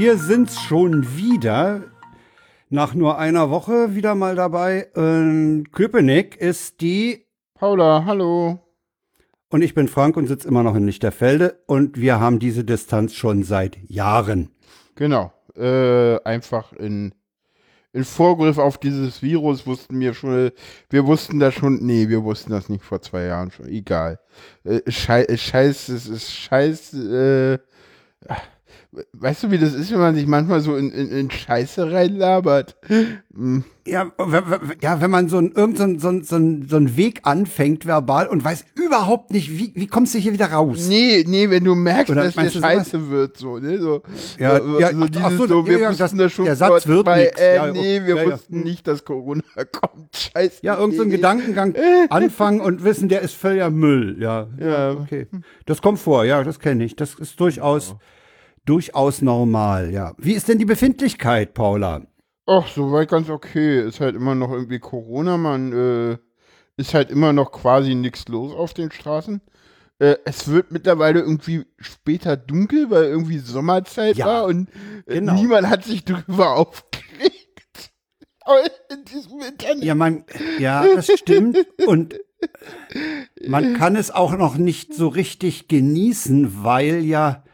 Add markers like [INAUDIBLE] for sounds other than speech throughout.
wir sind's schon wieder. Nach nur einer Woche wieder mal dabei. In Köpenick ist die Paula, hallo. und ich bin Frank und sitze immer noch in Lichterfelde und wir haben diese Distanz schon seit Jahren. Genau. Äh, einfach in, in Vorgriff auf dieses Virus wussten wir schon, wir wussten das schon, nee, wir wussten das nicht vor zwei Jahren schon. Egal. Äh, schei, scheiß, es ist scheiß, äh, weißt du, wie das ist, wenn man sich manchmal so in, in, in Scheiße reinlabert? Hm. Ja, ja wenn man so einen irgend so einen- so einen- so einen- so Weg anfängt verbal und weiß überhaupt nicht, wie, wie kommst du hier wieder raus? Nee, nee, wenn du merkst, Oder dass dir du sowas? scheiße wird, so, ne, so. Ja, so, ja, so dieses ach so, so, wir ja, wussten das- schon der Satz wird zwei, nix. äh, Ja, nee, wir ja, wussten nicht, dass Corona [LAUGHS] kommt. Scheiße. Ja, irgendein so ein nee. Gedankengang [LAUGHS] anfangen und wissen, der ist völliger Müll. Ja, Ja. okay. Das kommt vor, ja, das kenne ich. Das ist durchaus, durchaus normal, ja. Wie ist denn die Befindlichkeit, Paula? Ach, soweit ganz okay. Ist halt immer noch irgendwie Corona, man äh, ist halt immer noch quasi nichts los auf den Straßen. Äh, es wird mittlerweile irgendwie später dunkel, weil irgendwie Sommerzeit Ja, war und äh, genau. niemand hat sich darüber [LAUGHS] aufgeregt. In diesem Internet. Ja, man, ja, das stimmt. Und man kann es auch noch nicht so richtig genießen, weil ja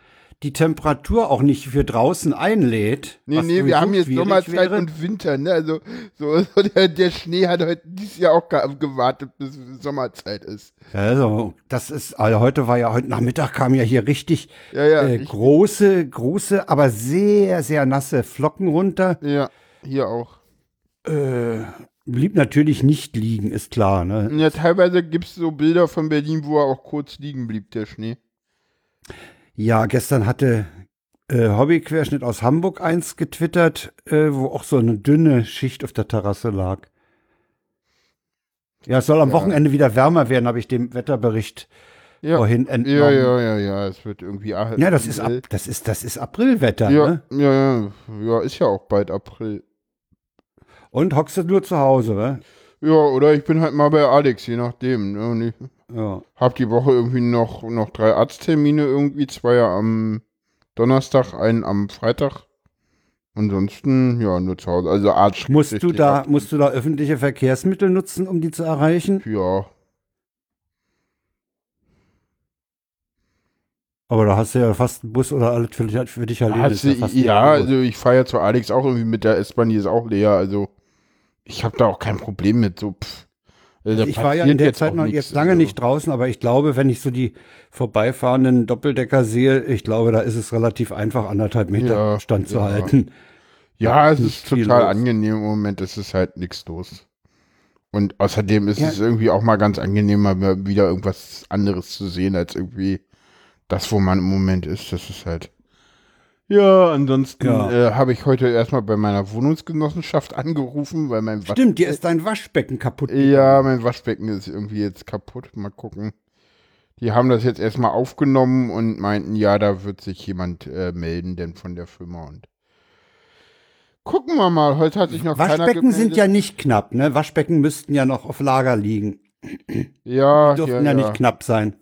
die Temperatur auch nicht für draußen einlädt. Nee, nee, wir haben jetzt Sommerzeit wäre. und Winter, ne? Also so, [LAUGHS] so der, der Schnee hat heute dieses Jahr auch ge- gewartet, bis Sommerzeit ist. Also, das ist, also heute war ja, heute Nachmittag kam ja hier richtig, Ja, ja, äh, große, große, aber sehr, sehr nasse Flocken runter. Ja, hier auch. Äh, blieb natürlich nicht liegen, ist klar, ne? Ja, teilweise gibt es so Bilder von Berlin, wo er auch kurz liegen blieb, der Schnee. Ja, gestern hatte äh, Hobbyquerschnitt aus Hamburg eins getwittert, äh, wo auch so eine dünne Schicht auf der Terrasse lag. Ja, es soll am Ja. Wochenende wieder wärmer werden, habe ich dem Wetterbericht Ja. vorhin entnommen. Ja, ja, ja, ja, es wird irgendwie. Ja, das ist, ab, das ist, das ist Aprilwetter, Ja, ne? ja, ja, ja, ist ja auch bald April. Und hockst du nur zu Hause, ne? Ja, oder ich bin halt mal bei Alex, je nachdem. Ne? Ja. hab die Woche irgendwie noch, noch drei Arzttermine, irgendwie zwei am Donnerstag, einen am Freitag. Ansonsten, ja, nur zu Hause. Also Arzt. Musst du da, musst du da öffentliche Verkehrsmittel nutzen, um die zu erreichen? Ja, Aber da hast du ja fast einen Bus oder alles für dich, für dich erledigt. Ja, ein also ich fahre ja zu Alex auch irgendwie mit der S-Bahn, die ist auch leer. Also ich habe da auch kein Problem mit. So, pff. Also, Ich war ja in der Zeit noch jetzt lange also. nicht draußen, aber ich glaube, wenn ich so die vorbeifahrenden Doppeldecker sehe, ich glaube, da ist es relativ einfach, anderthalb Meter Ja, Stand zu ja. halten. Ja, es nicht ist total los. angenehm im Moment, es ist halt nichts los. Und außerdem ist Ja. es irgendwie auch mal ganz angenehm, mal wieder irgendwas anderes zu sehen, als irgendwie das, wo man im Moment ist. Das ist halt. Ja, ansonsten Ja. Äh, habe ich heute erstmal bei meiner Wohnungsgenossenschaft angerufen, weil mein Wasch Stimmt, dir ist dein Waschbecken kaputt. Ja, mein Waschbecken ist irgendwie jetzt kaputt. Mal gucken. Die haben das jetzt erstmal aufgenommen und meinten, ja, da wird sich jemand äh, melden, denn von der Firma und gucken wir mal. Heute hat sich noch keiner Waschbecken sind ja nicht knapp, ne? Waschbecken müssten ja noch auf Lager liegen. ja, Die dürften ja, ja, ja. nicht knapp sein.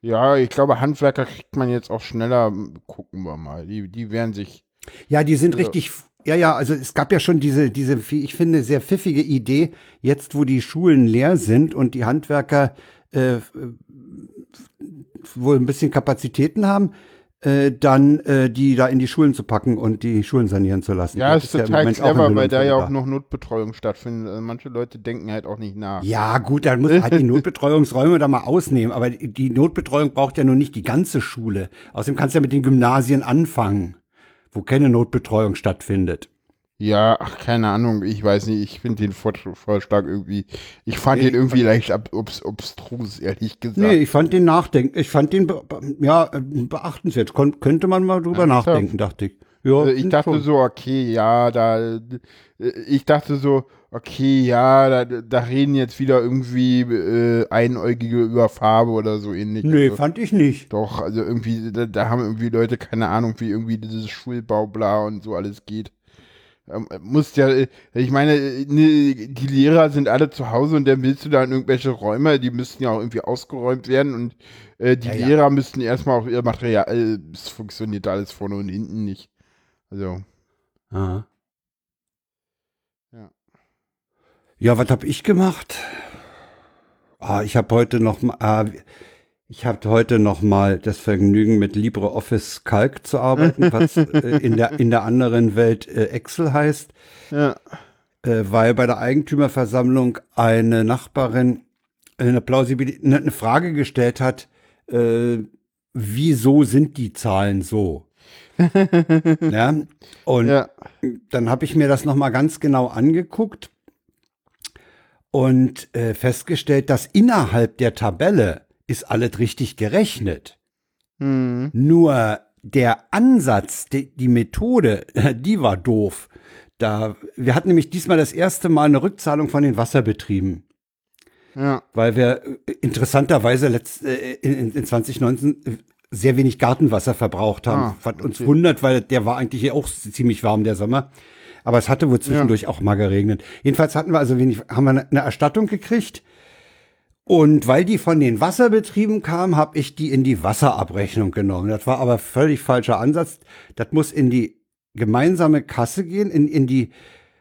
Ja, ich glaube, Handwerker kriegt man jetzt auch schneller. Gucken wir mal. Die, die werden sich. Ja, die sind Ja. richtig. Ja, ja, also es gab ja schon diese, diese, ich finde, sehr pfiffige Idee, jetzt wo die Schulen leer sind und die Handwerker äh, wohl ein bisschen Kapazitäten haben, äh, dann äh, die da in die Schulen zu packen und die Schulen sanieren zu lassen. Ja, Das ist total auch clever, weil da ja auch noch Notbetreuung stattfindet. Also manche Leute denken halt auch nicht nach. Ja, gut, dann muss man halt die [LAUGHS] Notbetreuungsräume da mal ausnehmen. Aber die die Notbetreuung braucht ja nun nicht die ganze Schule. Außerdem kannst du ja mit den Gymnasien anfangen, wo keine Notbetreuung stattfindet. Ja, ach, keine Ahnung, ich weiß nicht, ich finde den Vor- Vorschlag irgendwie, ich fand Nee, den irgendwie leicht ab, obs, obstrus, ehrlich gesagt. Nee, ich fand den nachdenken. Ich fand den be ja äh, beachtenswert. Kon könnte man mal drüber Ernsthaft? nachdenken, dachte ich. Ja, Also ich dachte schon. so, okay, ja, da, äh, ich dachte so, okay, ja, da, da reden jetzt wieder irgendwie äh, Einäugige über Farbe oder so ähnlich. Nee, also, fand ich nicht. doch, also irgendwie, da, da haben irgendwie Leute keine Ahnung, wie irgendwie dieses Schulbaubla und so alles geht. Ähm, muss ja, äh, ich meine, äh, ne, die Lehrer sind alle zu Hause und dann willst du da in irgendwelche Räume, die müssten ja auch irgendwie ausgeräumt werden und äh, die Ja, ja. Lehrer müssten erstmal auch ihr Material, äh, es funktioniert alles vorne und hinten nicht. Also. Aha. Ja. Ja, was habe ich gemacht? Ah, ich habe heute noch mal, ah, ich habe heute noch mal das Vergnügen mit LibreOffice Calc zu arbeiten, was äh, in der in der anderen Welt äh, Excel heißt, Ja. äh, weil bei der Eigentümerversammlung eine Nachbarin eine Plausibilität, eine eine Frage gestellt hat, äh, wieso sind die Zahlen so? [LAUGHS] ja, und Ja. dann habe ich mir das noch mal ganz genau angeguckt und äh, festgestellt, dass innerhalb der Tabelle ist alles richtig gerechnet. Hm. Nur der Ansatz, die, die Methode, [LAUGHS] die war doof. Da, wir hatten nämlich diesmal das erste Mal eine Rückzahlung von den Wasserbetrieben, Ja. weil wir äh, interessanterweise letzt, äh, in, in 2019 sehr wenig Gartenwasser verbraucht haben. Ah, was uns okay. wundert, weil der war eigentlich hier auch ziemlich warm, der Sommer. Aber es hatte wohl zwischendurch auch mal geregnet. Jedenfalls hatten wir also wenig, haben wir eine- eine Erstattung gekriegt. Und weil die von den Wasserbetrieben kam, habe ich die in die Wasserabrechnung genommen. Das war aber völlig falscher Ansatz. Das muss in die gemeinsame Kasse gehen, in, in die,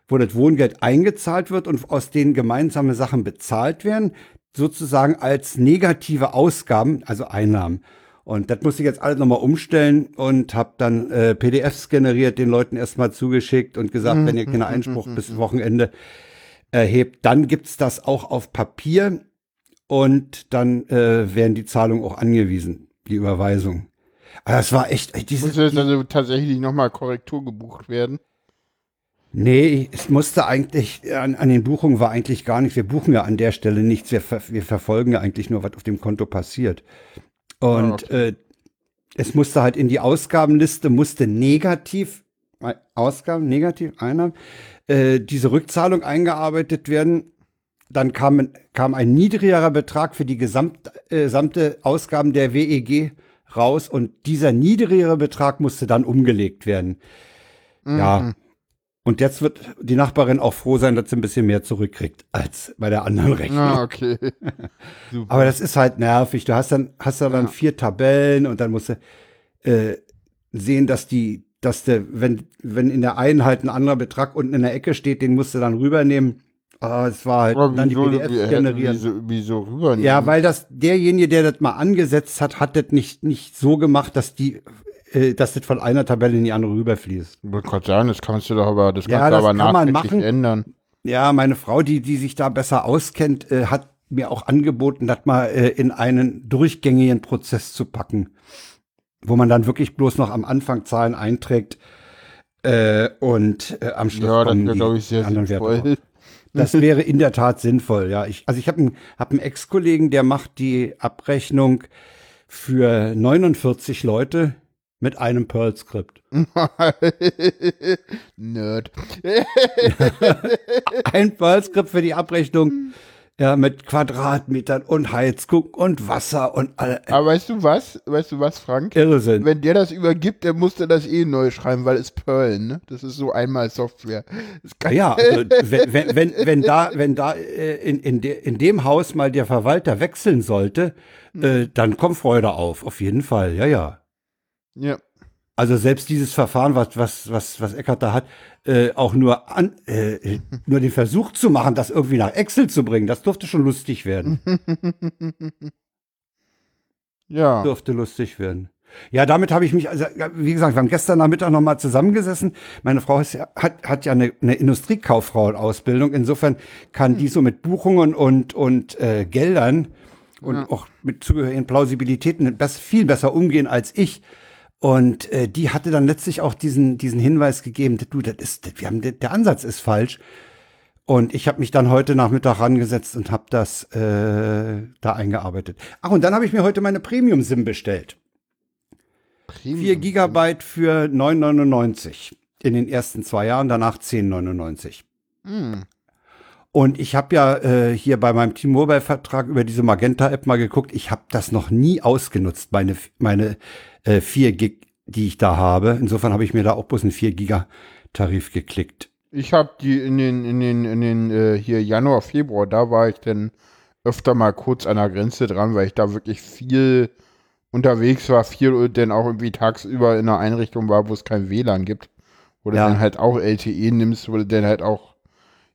wo das Wohngeld eingezahlt wird und aus denen gemeinsame Sachen bezahlt werden, sozusagen als negative Ausgaben, also Einnahmen. Und das musste ich jetzt alles nochmal umstellen und habe dann äh, PDFs generiert, den Leuten erstmal zugeschickt und gesagt, wenn ihr keinen Einspruch bis Wochenende erhebt, dann gibt's das auch auf Papier und dann äh, werden die Zahlungen auch angewiesen, die Überweisung. Aber das war echt, ey, diese, Muss jetzt also tatsächlich nochmal Korrektur gebucht werden? Nee, es musste eigentlich, an, an den Buchungen war eigentlich gar nichts. Wir buchen ja an der Stelle nichts. Wir, wir verfolgen ja eigentlich nur, was auf dem Konto passiert. Und Ah, äh, es musste halt in die Ausgabenliste, musste negativ, Ausgaben, negativ, Einnahmen, äh, diese Rückzahlung eingearbeitet werden. Dann kam, kam ein niedrigerer Betrag für die äh, gesamte Ausgaben der WEG raus und dieser niedrigere Betrag musste dann umgelegt werden. Ja. Und jetzt wird die Nachbarin auch froh sein, dass sie ein bisschen mehr zurückkriegt als bei der anderen Rechnung. Ah, okay. [LAUGHS] Super. Aber das ist halt nervig. Du hast dann, hast da dann Ja. vier Tabellen und dann musst du äh, sehen, dass die, dass der, wenn, wenn in der einen halt ein anderer Betrag unten in der Ecke steht, den musst du dann rübernehmen. Ah, es war halt Aber dann die wieso, PDFs wie- generieren. Wieso, wieso rübernehmen? Ja, weil das derjenige, der das mal angesetzt hat, hat das nicht nicht so gemacht, dass die, äh, dass das von einer Tabelle in die andere rüberfließt. Ich wollte gerade sagen, das kannst du doch aber, das Ja, kannst du das aber kann man nachträglich machen. ändern. Ja, meine Frau, die die sich da besser auskennt, äh, hat mir auch angeboten, das mal äh, in einen durchgängigen Prozess zu packen, wo man dann wirklich bloß noch am Anfang Zahlen einträgt äh, und äh, am Schluss Ja, das kommen die glaube ich, sehr anderen Werte sinnvoll. Das wäre in der Tat sinnvoll, ja. Ich, also ich habe einen, hab einen Ex-Kollegen, der macht die Abrechnung für 49 Leute mit einem Perl-Skript. [LAUGHS] Nerd. [LAUGHS] Ein Perl-Skript für die Abrechnung, [LAUGHS] ja, mit Quadratmetern und Heizguck und Wasser und all, Aber weißt du was? Weißt du was, Frank? Irrsinn. Wenn der das übergibt, dann muss der das eh neu schreiben, weil es Perl, ne? Das ist so einmal Software. Ja, also [LAUGHS] wenn, wenn, wenn, wenn da, wenn da äh, in, in, de, in dem Haus mal der Verwalter wechseln sollte, äh, dann kommt Freude auf, auf jeden Fall, ja, ja. ja. Also selbst dieses Verfahren, was, was, was, was Eckert da hat, äh, auch nur an, äh, nur den Versuch zu machen, das irgendwie nach Excel zu bringen, das durfte schon lustig werden. [LAUGHS] Ja. Dürfte lustig werden. Ja, damit habe ich mich, also wie gesagt, wir haben gestern Nachmittag noch mal zusammengesessen. Meine Frau ist hat, hat ja eine, eine Industriekauffrauenausbildung. Insofern kann die so mit Buchungen und, und äh, Geldern und Ja. auch mit zugehörigen Plausibilitäten bess, viel besser umgehen als ich. Und äh, die hatte dann letztlich auch diesen, diesen Hinweis gegeben, du, das ist, das, wir haben, der, Ansatz ist falsch. Und ich habe mich dann heute Nachmittag rangesetzt und habe das äh, da eingearbeitet. Ach, und dann habe ich mir heute meine Premium-SIM bestellt. Premium. 4 Gigabyte für 9,99 in den ersten zwei Jahren, danach 10,99. Hm. Und ich habe ja äh, hier bei meinem T-Mobile-Vertrag über diese Magenta-App mal geguckt. Ich habe das noch nie ausgenutzt, meine, meine äh, 4 Gig, die ich da habe. Insofern habe ich mir da auch bloß einen 4 Giga-Tarif geklickt. Ich habe die in den, in den, in den, äh, hier Januar, Februar, da war ich dann öfter mal kurz an der Grenze dran, weil ich da wirklich viel unterwegs war, viel und dann auch irgendwie tagsüber in einer Einrichtung war, wo es kein WLAN gibt. Wo du Ja. dann halt auch LTE nimmst, wo du dann halt auch,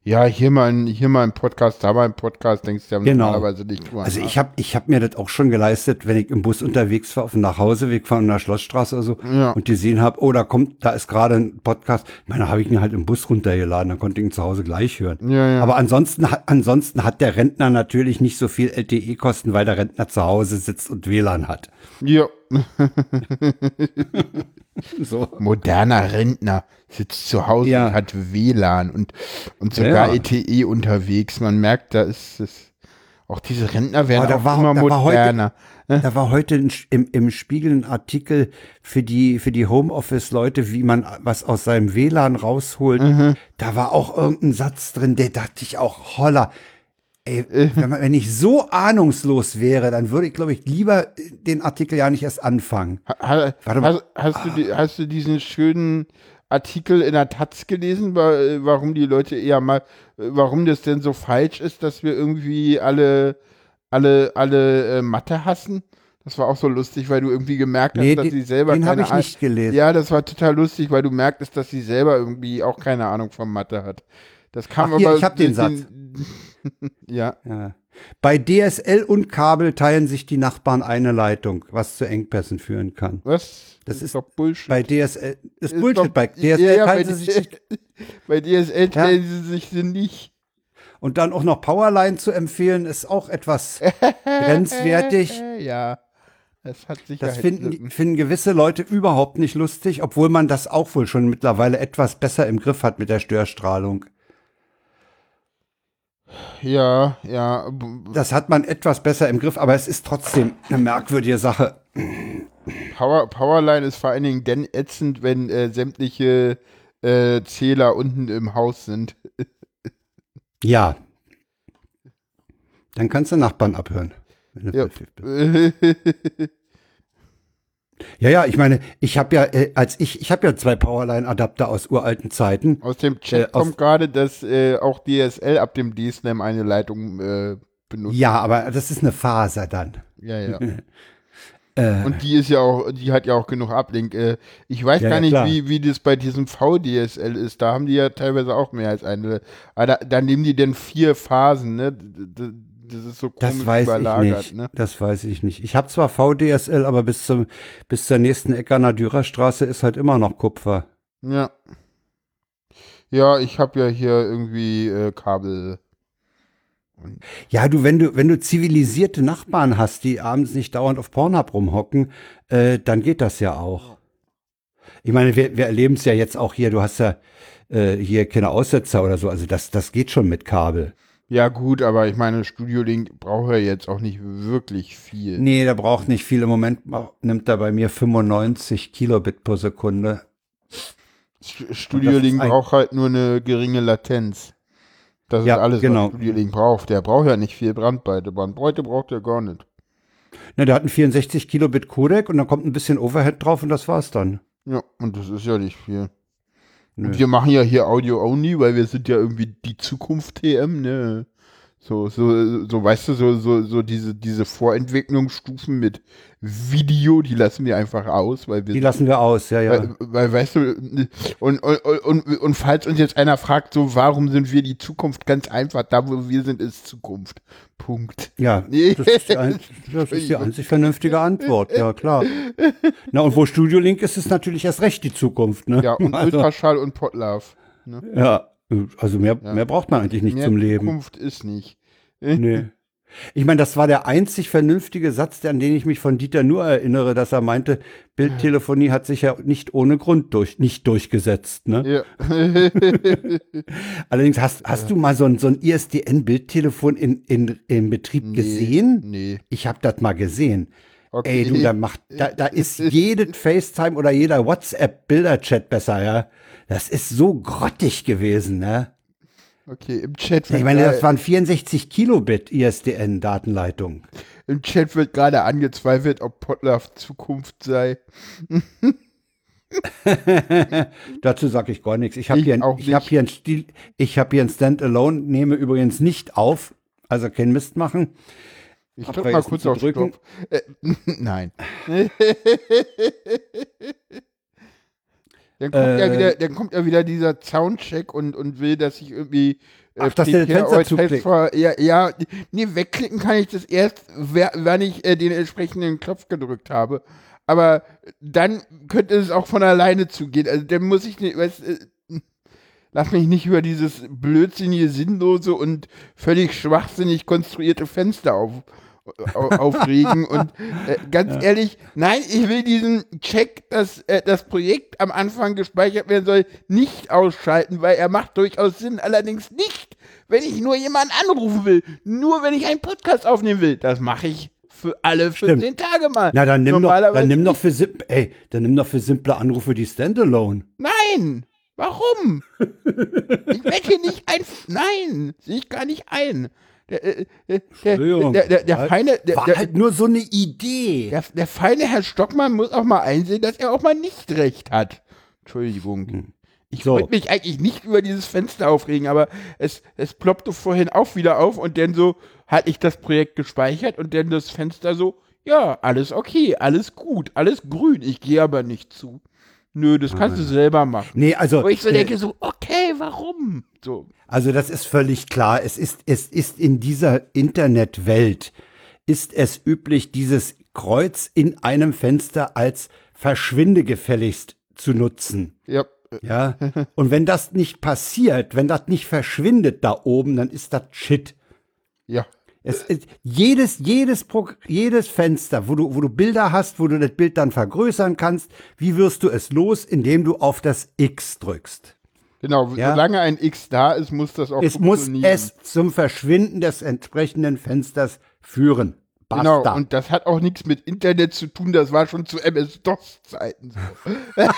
ja, hier mal ein, hier mal ein Podcast, da mal ein Podcast, denkst du ja Genau. normalerweise nicht drüber Also ich habe ich hab mir das auch schon geleistet, wenn ich im Bus unterwegs war, auf dem Nachhauseweg von der Schlossstraße oder so, Ja. und gesehen habe, oh, da kommt, da ist gerade ein Podcast. Ich meine, da habe ich ihn halt im Bus runtergeladen, dann konnte ich ihn zu Hause gleich hören. Ja, ja. Aber ansonsten, hat- ansonsten hat der Rentner natürlich nicht so viel LTE-Kosten, weil der Rentner zu Hause sitzt und WLAN hat. Ja, [LAUGHS] So. moderner Rentner sitzt zu Hause Ja. und hat WLAN und, und sogar Ja. LTE unterwegs. Man merkt, da ist es. Auch diese Rentner werden da auch war- immer da war heute- moderner. Da war heute im, im Spiegel ein Artikel für die, für die Homeoffice-Leute, wie man was aus seinem WLAN rausholt. Mhm. Da war auch irgendein Satz drin, der dachte ich auch, holla. Ey, [LAUGHS] Äh. wenn, man, wenn ich so ahnungslos wäre, dann würde ich, glaube ich, lieber den Artikel ja nicht erst anfangen. Ha, Warte mal. hast, hast, du, die- hast du diesen schönen Artikel in der Taz gelesen, wa- warum die Leute eher mal, warum das denn so falsch ist, dass wir irgendwie alle, alle, alle äh, Mathe hassen? Das war auch so lustig, weil du irgendwie gemerkt hast, Nee, dass den- sie selber den keine ich nicht gelesen. Ja, das war total lustig, weil du merktest, dass sie selber irgendwie auch keine Ahnung von Mathe hat. Das kam Ach, hier, aber. ich hab den Satz. Ja. [LAUGHS] Ja. Bei DSL und Kabel teilen sich die Nachbarn eine Leitung, was zu Engpässen führen kann. Was? Das ist doch Bullshit. Bei DSL ist, Ist Bullshit. doch- bei DSL ja, ja, teilen bei sie sich [LAUGHS] Bei DSL teilen sie sich nicht. Und dann auch noch Powerline zu empfehlen, ist auch etwas [LAUGHS] grenzwertig. Ja. Das hat Das Sicherheit. finden, finden gewisse Leute überhaupt nicht lustig, obwohl man das auch wohl schon mittlerweile etwas besser im Griff hat mit der Störstrahlung. Ja, ja. Das hat man etwas besser im Griff, aber es ist trotzdem eine merkwürdige Sache. Power, Powerline ist vor allen Dingen dann ätzend, wenn äh, sämtliche äh, Zähler unten im Haus sind. [LAUGHS] Ja. Dann kannst du Nachbarn abhören. wenn du Ja. bist. [LAUGHS] Ja, ja, ich meine, ich habe ja, äh, als ich, ich habe ja zwei Powerline-Adapter aus uralten Zeiten. Aus dem Chat Äh, kommt gerade, dass äh, auch DSL ab dem DSLAM eine Leitung äh, benutzt. Ja, aber das ist eine Faser dann. Ja, ja. [LAUGHS] Äh, Und die ist ja auch, die hat ja auch genug Ablink. Äh, ich weiß Ja, gar ja, nicht, klar. wie, wie das bei diesem VDSL ist. Da haben die ja teilweise auch mehr als eine. Aber da, da nehmen die dann vier Phasen, ne? Das ist so komisch das weiß ich überlagert, nicht. ne? Das weiß ich nicht. Ich habe zwar VDSL, aber bis zum bis zur nächsten Eckerner Dürerstraße ist halt immer noch Kupfer. Ja. Ja, ich habe ja hier irgendwie äh, Kabel. Ja, du, wenn du wenn du zivilisierte Nachbarn hast, die abends nicht dauernd auf Pornhub rumhocken, äh, dann geht das ja auch. Ich meine, wir, wir erleben es ja jetzt auch hier. Du hast ja äh, hier keine Aussetzer oder so. Also das das geht schon mit Kabel. Ja, gut, aber ich meine, Studio Link braucht ja jetzt auch nicht wirklich viel. Nee, der braucht nicht viel. Im Moment nimmt er bei mir 95 Kilobit pro Sekunde. St- Studio Link braucht halt nur eine geringe Latenz. Das Ja, ist alles, genau. was Studio Link braucht. Der braucht ja nicht viel Brandbreite. Brandbreite braucht er gar nicht. Ne, der hat einen 64 Kilobit Codec und dann kommt ein bisschen Overhead drauf und das war's dann. Ja, und das ist ja nicht viel. Nö. Wir machen ja hier Audio only, weil wir sind ja irgendwie die Zukunft TM, ne? So, so, so, weißt du, so, so, so diese, diese Vorentwicklungsstufen mit Video, die lassen wir einfach aus, weil wir Die lassen wir aus, ja, ja. Weil, weil, weißt du, und, und, und, und falls uns jetzt einer fragt, so, warum sind wir die Zukunft? Ganz einfach, da wo wir sind, ist Zukunft. Punkt. Ja, [LAUGHS] das ist, die ein, das ist die einzig vernünftige Antwort, ja klar. Na und wo Studio Link ist, ist natürlich erst recht die Zukunft, ne? Ja, und [LAUGHS] also, Ultraschall und Potlove. ja, also mehr, Ja. mehr braucht man eigentlich nicht Mehr zum Leben. Zukunft ist nicht. Nee. Ich meine, das war der einzig vernünftige Satz, an den ich mich von Dieter nur erinnere, dass er meinte, Bildtelefonie hat sich ja nicht ohne Grund durch, nicht durchgesetzt. Ne? Ja. [LAUGHS] Allerdings hast, hast du mal so ein, so ein ISDN-Bildtelefon in, in, in Betrieb gesehen? Nee. Ich habe das mal gesehen. Okay. Ey, du, da macht, da, da [LAUGHS] ist jedes FaceTime oder jeder WhatsApp-Bilderchat besser, ja. Das ist so grottig gewesen, ne? Okay, im Chat Ich meine, das waren 64 Kilobit ISDN-Datenleitung. im Chat wird gerade angezweifelt, ob Potlove Zukunft sei. [LAUGHS] Dazu sage ich gar nichts. Ich habe hier, ein- auch ich hab hier ein Stil, ich habe hier ein Standalone, nehme übrigens nicht auf, also kein Mist machen. Ich drück mal kurz auf drücken. Äh, [LAUGHS] nein. [LAUGHS] Dann kommt, ja Äh. wieder, dann kommt ja wieder dieser Soundcheck und, und will, dass ich irgendwie. Äh, Ach, dass der Fenster zuklickt. Ja, ja, nee, wegklicken kann ich das erst, wenn ich äh, den entsprechenden Knopf gedrückt habe. Aber dann könnte es auch von alleine zugehen. Also dann muss ich nicht, weißt, äh, lass mich nicht über dieses blödsinnige, sinnlose und völlig schwachsinnig konstruierte Fenster auf, au- aufregen. [LAUGHS] und äh, ganz ehrlich, nein, ich will diesen Check, dass äh, das Projekt am Anfang gespeichert werden soll, nicht ausschalten, weil er macht durchaus Sinn. Allerdings nicht, wenn ich nur jemanden anrufen will. Nur wenn ich einen Podcast aufnehmen will. Das mache ich für alle 14 Tage mal. Na, dann nimm doch, dann nimm doch für ey, dann nimm doch für simple Anrufe die Standalone. Nein! Warum? ich hier nicht ein. Nein! Sehe ich gar nicht ein. Der, äh, äh, der, Entschuldigung. der, der, feine, der, War halt nur so eine Idee. der, feine Herr Stockmann muss auch mal einsehen, dass er auch mal nicht recht hat. Entschuldigung. Ich Hm. So. wollte mich eigentlich nicht über dieses Fenster aufregen, aber es, es ploppte vorhin auch wieder auf und dann so hatte ich das Projekt gespeichert und dann das Fenster so, ja, alles okay, alles gut, alles grün, ich gehe aber nicht zu. Nö, das kannst du selber machen. Nee, also, Wo ich so äh, denke, so, okay, warum? So, also das ist völlig klar. Es ist, es ist in dieser Internetwelt, ist es üblich, dieses Kreuz in einem Fenster als verschwinde gefälligst zu nutzen. ja, Ja. Und wenn das nicht passiert, wenn das nicht verschwindet da oben, dann ist das Shit. ja, Es ist jedes, jedes, Pro, jedes Fenster, wo du, wo du Bilder hast, wo du das Bild dann vergrößern kannst, wie wirst du es los, indem du auf das X drückst? genau. Ja. Solange ein X da ist, muss das auch Es muss funktionieren. es zum Verschwinden des entsprechenden Fensters führen. Basta. Genau, und das hat auch nichts mit Internet zu tun, das war schon zu MS-DOS-Zeiten so. [LAUGHS]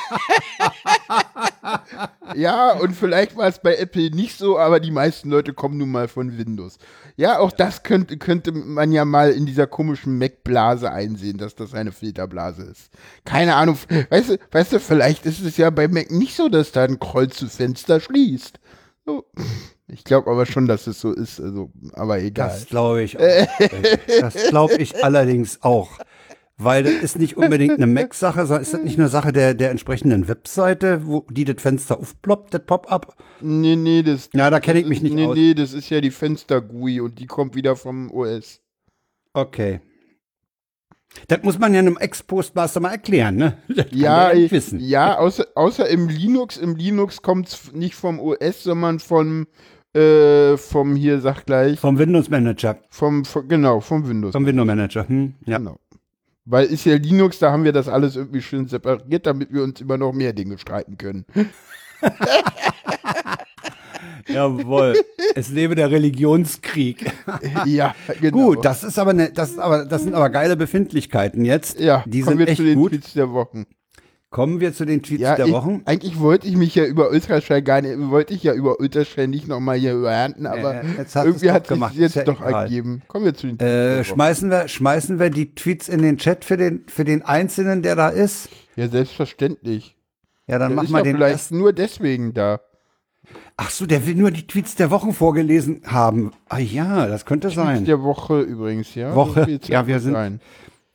ja, und vielleicht war es bei Apple nicht so, aber die meisten Leute kommen nun mal von Windows. Ja, auch das könnte, könnte man ja mal in dieser komischen Mac-Blase einsehen, dass das eine Filterblase ist. Keine Ahnung, weißt du, weißt du, vielleicht ist es ja bei Mac nicht so, dass da ein Kreuz zu Fenster schließt. So. Ich glaube aber schon, dass es so ist, also, aber egal. das glaube ich auch. [LAUGHS] das glaube ich allerdings auch. Weil das ist nicht unbedingt eine Mac-Sache, sondern ist das nicht eine Sache der, der entsprechenden Webseite, wo die das Fenster aufploppt, das Pop-up? Nee, nee, das. Ja, da kenne ich mich nicht nee, aus. Nee, das ist ja die Fenster-GUI und die kommt wieder vom OS. Okay. Das muss man ja einem Ex-Postmaster mal erklären, ne? [LAUGHS] Ja, nicht wissen. ja, außer, außer im Linux. Im Linux kommt es nicht vom OS, sondern vom, äh, vom hier, sag gleich, Vom Windows Manager. vom, vom genau, vom Windows. Vom Windows Manager. Hm? Ja. Genau. Weil ist ja Linux, da haben wir das alles irgendwie schön separiert, damit wir uns immer noch mehr Dinge streiten können. [LAUGHS] Jawohl. es lebe der Religionskrieg. [LAUGHS] ja, genau. Gut, das ist aber eine, das ist aber, das sind aber geile Befindlichkeiten jetzt. ja, die kommen sind wir zu echt den gut. Tweets der Wochen. Kommen wir zu den Tweets Ja, der ich, Wochen. eigentlich wollte ich mich ja über Ultraschall gar nicht, wollte ich ja über Ultraschall nicht nochmal hier überernten, aber Äh, jetzt hast irgendwie hat sich jetzt ja doch egal. ergeben. Kommen wir zu den Tweets Äh, schmeißen wir, schmeißen wir die Tweets in den Chat für den, für den Einzelnen, der da ist? Ja, selbstverständlich. Ja, dann Der mach ist mal den vielleicht ersten. nur deswegen da. Ach so, der will nur die Tweets der Wochen vorgelesen haben. Ah ja, das könnte Tweets sein. der Woche übrigens, ja. Woche. Ja, wir sind- Sein.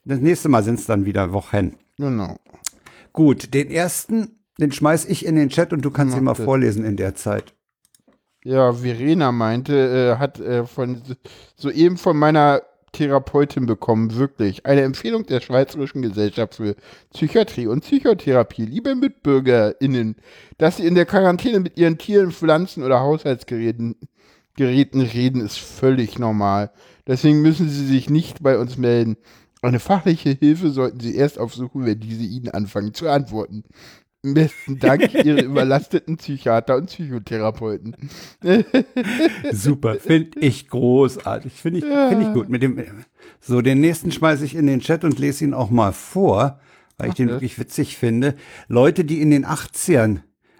Das nächste Mal sind es dann wieder Wochen. Genau. Gut, den ersten, den schmeiß ich in den Chat und du kannst ihn mal vorlesen in der Zeit. Ja, Verena meinte, äh, hat äh, von soeben von meiner Therapeutin bekommen, wirklich. Eine Empfehlung der Schweizerischen Gesellschaft für Psychiatrie und Psychotherapie. Liebe MitbürgerInnen, dass sie in der Quarantäne mit ihren Tieren, Pflanzen oder Haushaltsgeräten Geräten reden, ist völlig normal. Deswegen müssen sie sich nicht bei uns melden. Eine fachliche Hilfe sollten sie erst aufsuchen, wenn diese ihnen anfangen zu antworten. Besten Dank, [LAUGHS] ihre überlasteten Psychiater und Psychotherapeuten. [LAUGHS] Super, finde ich großartig. Finde ich, find ich gut. Mit dem, so, den nächsten schmeiße ich in den Chat und lese ihn auch mal vor, weil ich den das. wirklich witzig finde. Leute, die in den 80ern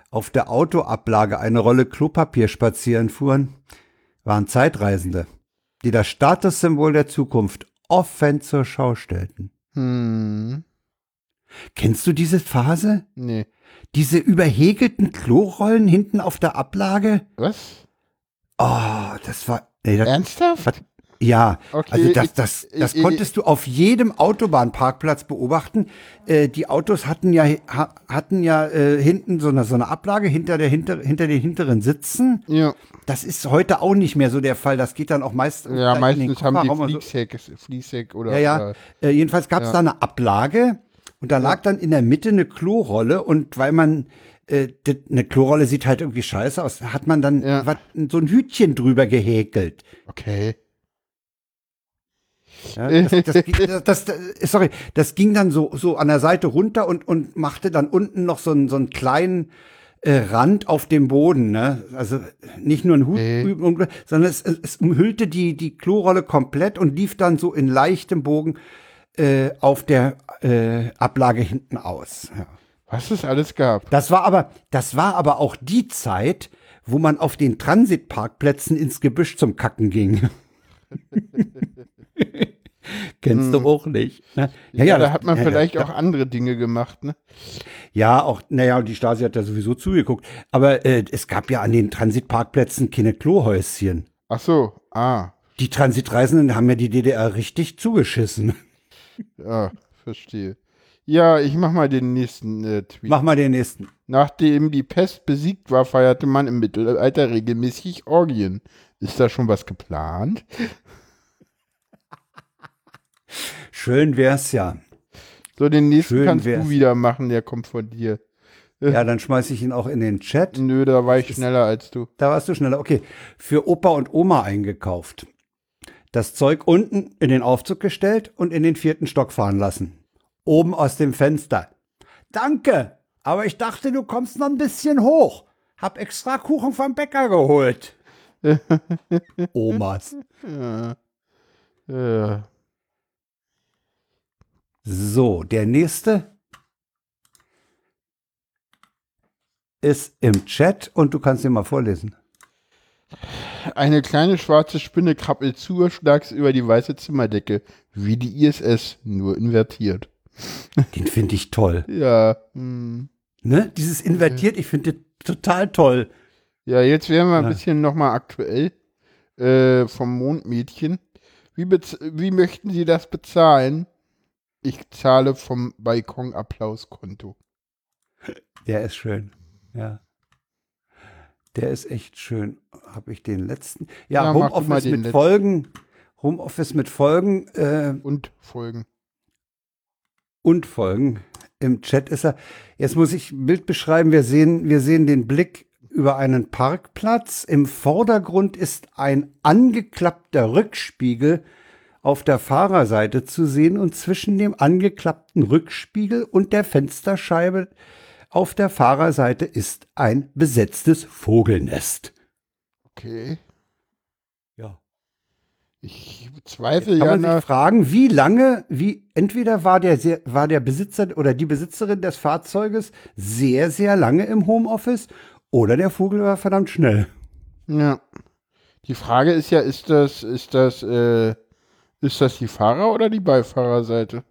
auf der Autoablage eine Rolle Klopapier spazieren fuhren, waren Zeitreisende, die das Statussymbol der Zukunft offen zur Schau stellten. Hm, Kennst du diese Phase? nee. Diese überhäkelten Klorollen hinten auf der Ablage? Was? Oh, das war. Ey, das, Ernsthaft? Ja, Okay, also das, das, das ich- konntest du auf jedem Autobahnparkplatz beobachten. Äh, die Autos hatten ja ha, hatten ja äh, hinten so eine so eine Ablage hinter der hinter, hinter den hinteren Sitzen. Ja, Das ist heute auch nicht mehr so der Fall. Das geht dann auch meist ja meistens haben die so. Fließheck, Fließheck oder. Ja, ja. Äh, jedenfalls gab es da eine Ablage und da lag dann in der Mitte eine Klorolle und weil man äh, eine Klorolle sieht halt irgendwie scheiße aus, hat man dann Ja. so ein Hütchen drüber gehäkelt. okay. Ja, das, [LAUGHS] das, das, das, sorry, das ging dann so, so an der Seite runter und, und machte dann unten noch so einen, so einen kleinen äh, Rand auf dem Boden. Ne? Also nicht nur ein Hut, drüben, sondern es, es, es umhüllte die, die Klorolle komplett und lief dann so in leichtem Bogen äh, auf der äh, Ablage hinten aus. Ja. Was es alles gab. Das war aber, das war aber auch die Zeit, wo man auf den Transitparkplätzen ins Gebüsch zum Kacken ging. [LAUGHS] [LAUGHS] Kennst du auch nicht. Ne? Hm. Ja, da das- hat man ja, vielleicht ja, auch andere Dinge gemacht, ne? Ja, auch, naja, die Stasi hat da sowieso zugeguckt. Aber äh, es gab ja an den Transitparkplätzen keine Klohäuschen. Ach so, ah, Die Transitreisenden haben ja die DDR richtig zugeschissen. [LAUGHS] ja, verstehe. Ja, ich mach mal den nächsten äh, Tweet. Mach mal den nächsten. Nachdem die Pest besiegt war, feierte man im Mittelalter regelmäßig Orgien. Ist da schon was geplant? Schön wär's ja. So, den nächsten Schön kannst wär's. du wieder machen, der kommt von dir. Ja, dann schmeiß ich ihn auch in den Chat. Nö, da war ich schneller als du. Da warst du schneller. Okay. Für Opa und Oma eingekauft. Das Zeug unten in den Aufzug gestellt und in den vierten Stock fahren lassen. Oben aus dem Fenster. Danke, aber ich dachte, du kommst noch ein bisschen hoch. Hab extra Kuchen vom Bäcker geholt. [LAUGHS] Omas. Ja. So, der nächste ist im Chat und du kannst ihn mal vorlesen. Eine kleine schwarze Spinne krabbelt zuschlags über die weiße Zimmerdecke, wie die ISS, nur invertiert. [LAUGHS] Den finde ich toll. Ja, hm. Ne? Dieses invertiert, ich finde total toll. ja jetzt wären wir ein Ja. bisschen nochmal aktuell äh, vom Mondmädchen. Wie, wie möchten Sie das bezahlen? Ich zahle vom Balkon-Applauskonto. Der ist schön. Ja. Der ist echt schön. Habe ich den letzten? Ja, Ja, Homeoffice mit letzten. Folgen. Homeoffice mit Folgen äh, Und Folgen. und Folgen. Im Chat ist er. Jetzt muss ich ein Bild beschreiben. Wir sehen, wir sehen den Blick über einen Parkplatz. Im Vordergrund ist ein angeklappter Rückspiegel auf der Fahrerseite zu sehen und zwischen dem angeklappten Rückspiegel und der Fensterscheibe auf der Fahrerseite ist ein besetztes Vogelnest. Okay. Ja. Ich zweifle Kann ja man sich fragen, wie lange, wie entweder war der sehr, war der Besitzer oder die Besitzerin des Fahrzeuges sehr, sehr lange im Homeoffice oder der Vogel war verdammt schnell. Ja. Die Frage ist ja, ist das, ist das, äh, ist das die Fahrer- oder die Beifahrerseite?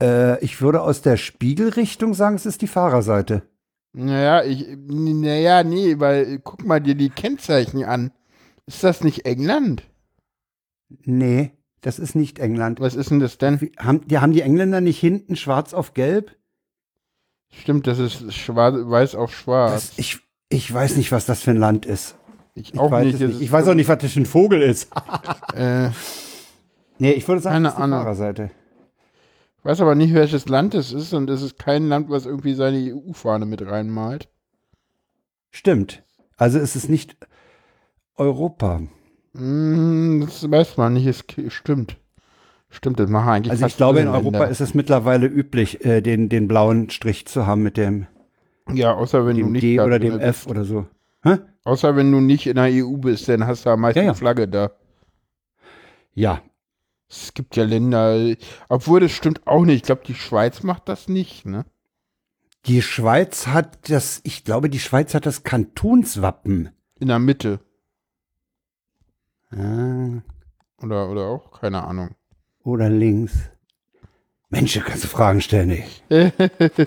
Äh, ich würde aus der Spiegelrichtung sagen, es ist die Fahrerseite. Naja, ich, naja, nee, weil, guck mal dir die Kennzeichen an. Ist das nicht England? Nee, das ist nicht England. Was ist denn das denn? Wie, haben, die, haben die Engländer nicht hinten schwarz auf gelb? Stimmt, das ist schwarz, weiß auf schwarz. Das, ich, ich weiß nicht, was das für ein Land ist. Ich Ich auch weiß nicht. das nicht. Ich weiß auch nicht, was das für ein Vogel ist. [LAUGHS] Äh, nee, ich würde sagen, Keine es ist Ahnung. Fahrerseite. weiß aber nicht, welches Land es ist und es ist kein Land, was irgendwie seine EU-Fahne mit reinmalt. Stimmt. Also es ist nicht Europa. Hm, das weiß man nicht, es stimmt. Stimmt, das machen eigentlich Also ich glaube, in Europa Länder. ist es mittlerweile üblich, äh, den, den blauen Strich zu haben mit dem, Ja, außer wenn du dem nicht D oder dem bist. F oder so. Hä? Außer wenn du nicht in der EU bist, dann hast du am meisten Ja, ja. Flagge da. Ja. Es gibt ja Länder, obwohl das stimmt auch nicht. Ich glaube, die Schweiz macht das nicht, ne? Die Schweiz hat das, ich glaube, die Schweiz hat das Kantonswappen. In der Mitte. Ah, Oder, oder auch, keine Ahnung. oder links. Mensch, da kannst du Fragen stellen, ey. [LAUGHS]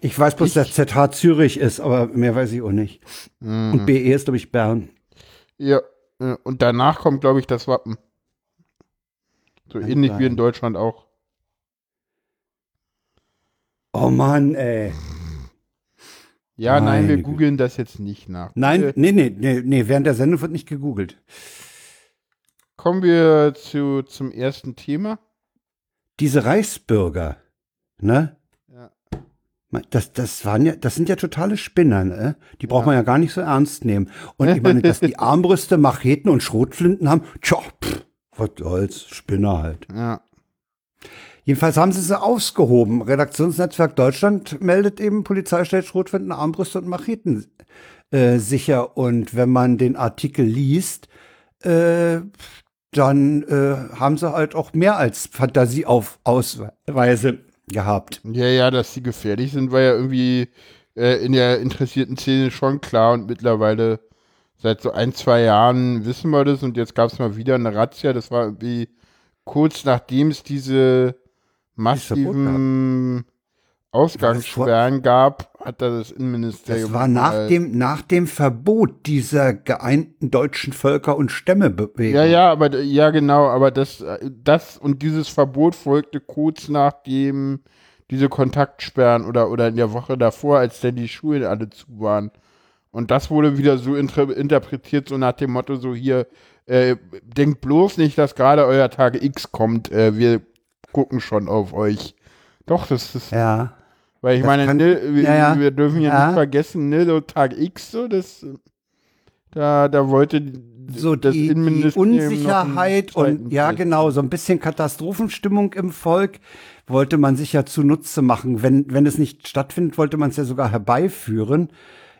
Ich weiß bloß, dass ZH Zürich ist, aber mehr weiß ich auch nicht. Mhm. Und BE ist, glaube ich, Bern. Ja, Und danach kommt, glaube ich, das Wappen. So Kann ähnlich wie in sein. Deutschland auch. Oh Mann, ey. Ja, nein, wir Meine Güte. googeln das jetzt nicht nach. Nein, Äh, nee, nee, nee, nee, während der Sendung wird nicht gegoogelt. Kommen wir zu, zum ersten Thema. Diese Reichsbürger, ne? Ja. Das, das waren ja, das sind ja totale Spinner, ne? Die braucht man ja gar nicht so ernst nehmen. Und ich meine, dass die [LAUGHS] Armbrüste, Macheten und Schrotflinten haben, tja, pff, was soll's, Spinner halt. Ja. Jedenfalls haben sie sie ausgehoben. Redaktionsnetzwerk Deutschland meldet eben, Polizei stellt Schrotflinten, Armbrüste und Macheten äh, sicher. Und wenn man den Artikel liest, äh, dann äh, haben sie halt auch mehr als Fantasieausweise gehabt. Ja, ja, dass sie gefährlich sind, war ja irgendwie äh, in der interessierten Szene schon klar und mittlerweile seit so ein, zwei Jahren wissen wir das und jetzt gab es mal wieder eine Razzia, das war irgendwie kurz nachdem es diese massiven Ausgangssperren gab, hat da das Innenministerium. Das war nach mal- dem, nach dem Verbot dieser geeinten deutschen Völker- und Stämmebewegung. Ja, ja, aber ja genau, aber das, äh, das und dieses Verbot folgte kurz nachdem diese Kontaktsperren oder, oder in der Woche davor, als dann die Schulen alle zu waren. Und das wurde wieder so inter interpretiert, so nach dem Motto, so hier, äh, denkt bloß nicht, dass gerade euer Tag X kommt, äh, wir gucken schon auf euch. Doch, das ist, Ja. Weil ich das meine, kann- ne, wir, ja, wir dürfen ja, Ja. nicht vergessen, ne, so Tag X, so, das, da, da wollte so das die, die Unsicherheit und ja genau, so ein bisschen Katastrophenstimmung im Volk wollte man sich ja zunutze machen. Wenn, wenn es nicht stattfindet, wollte man es ja sogar herbeiführen.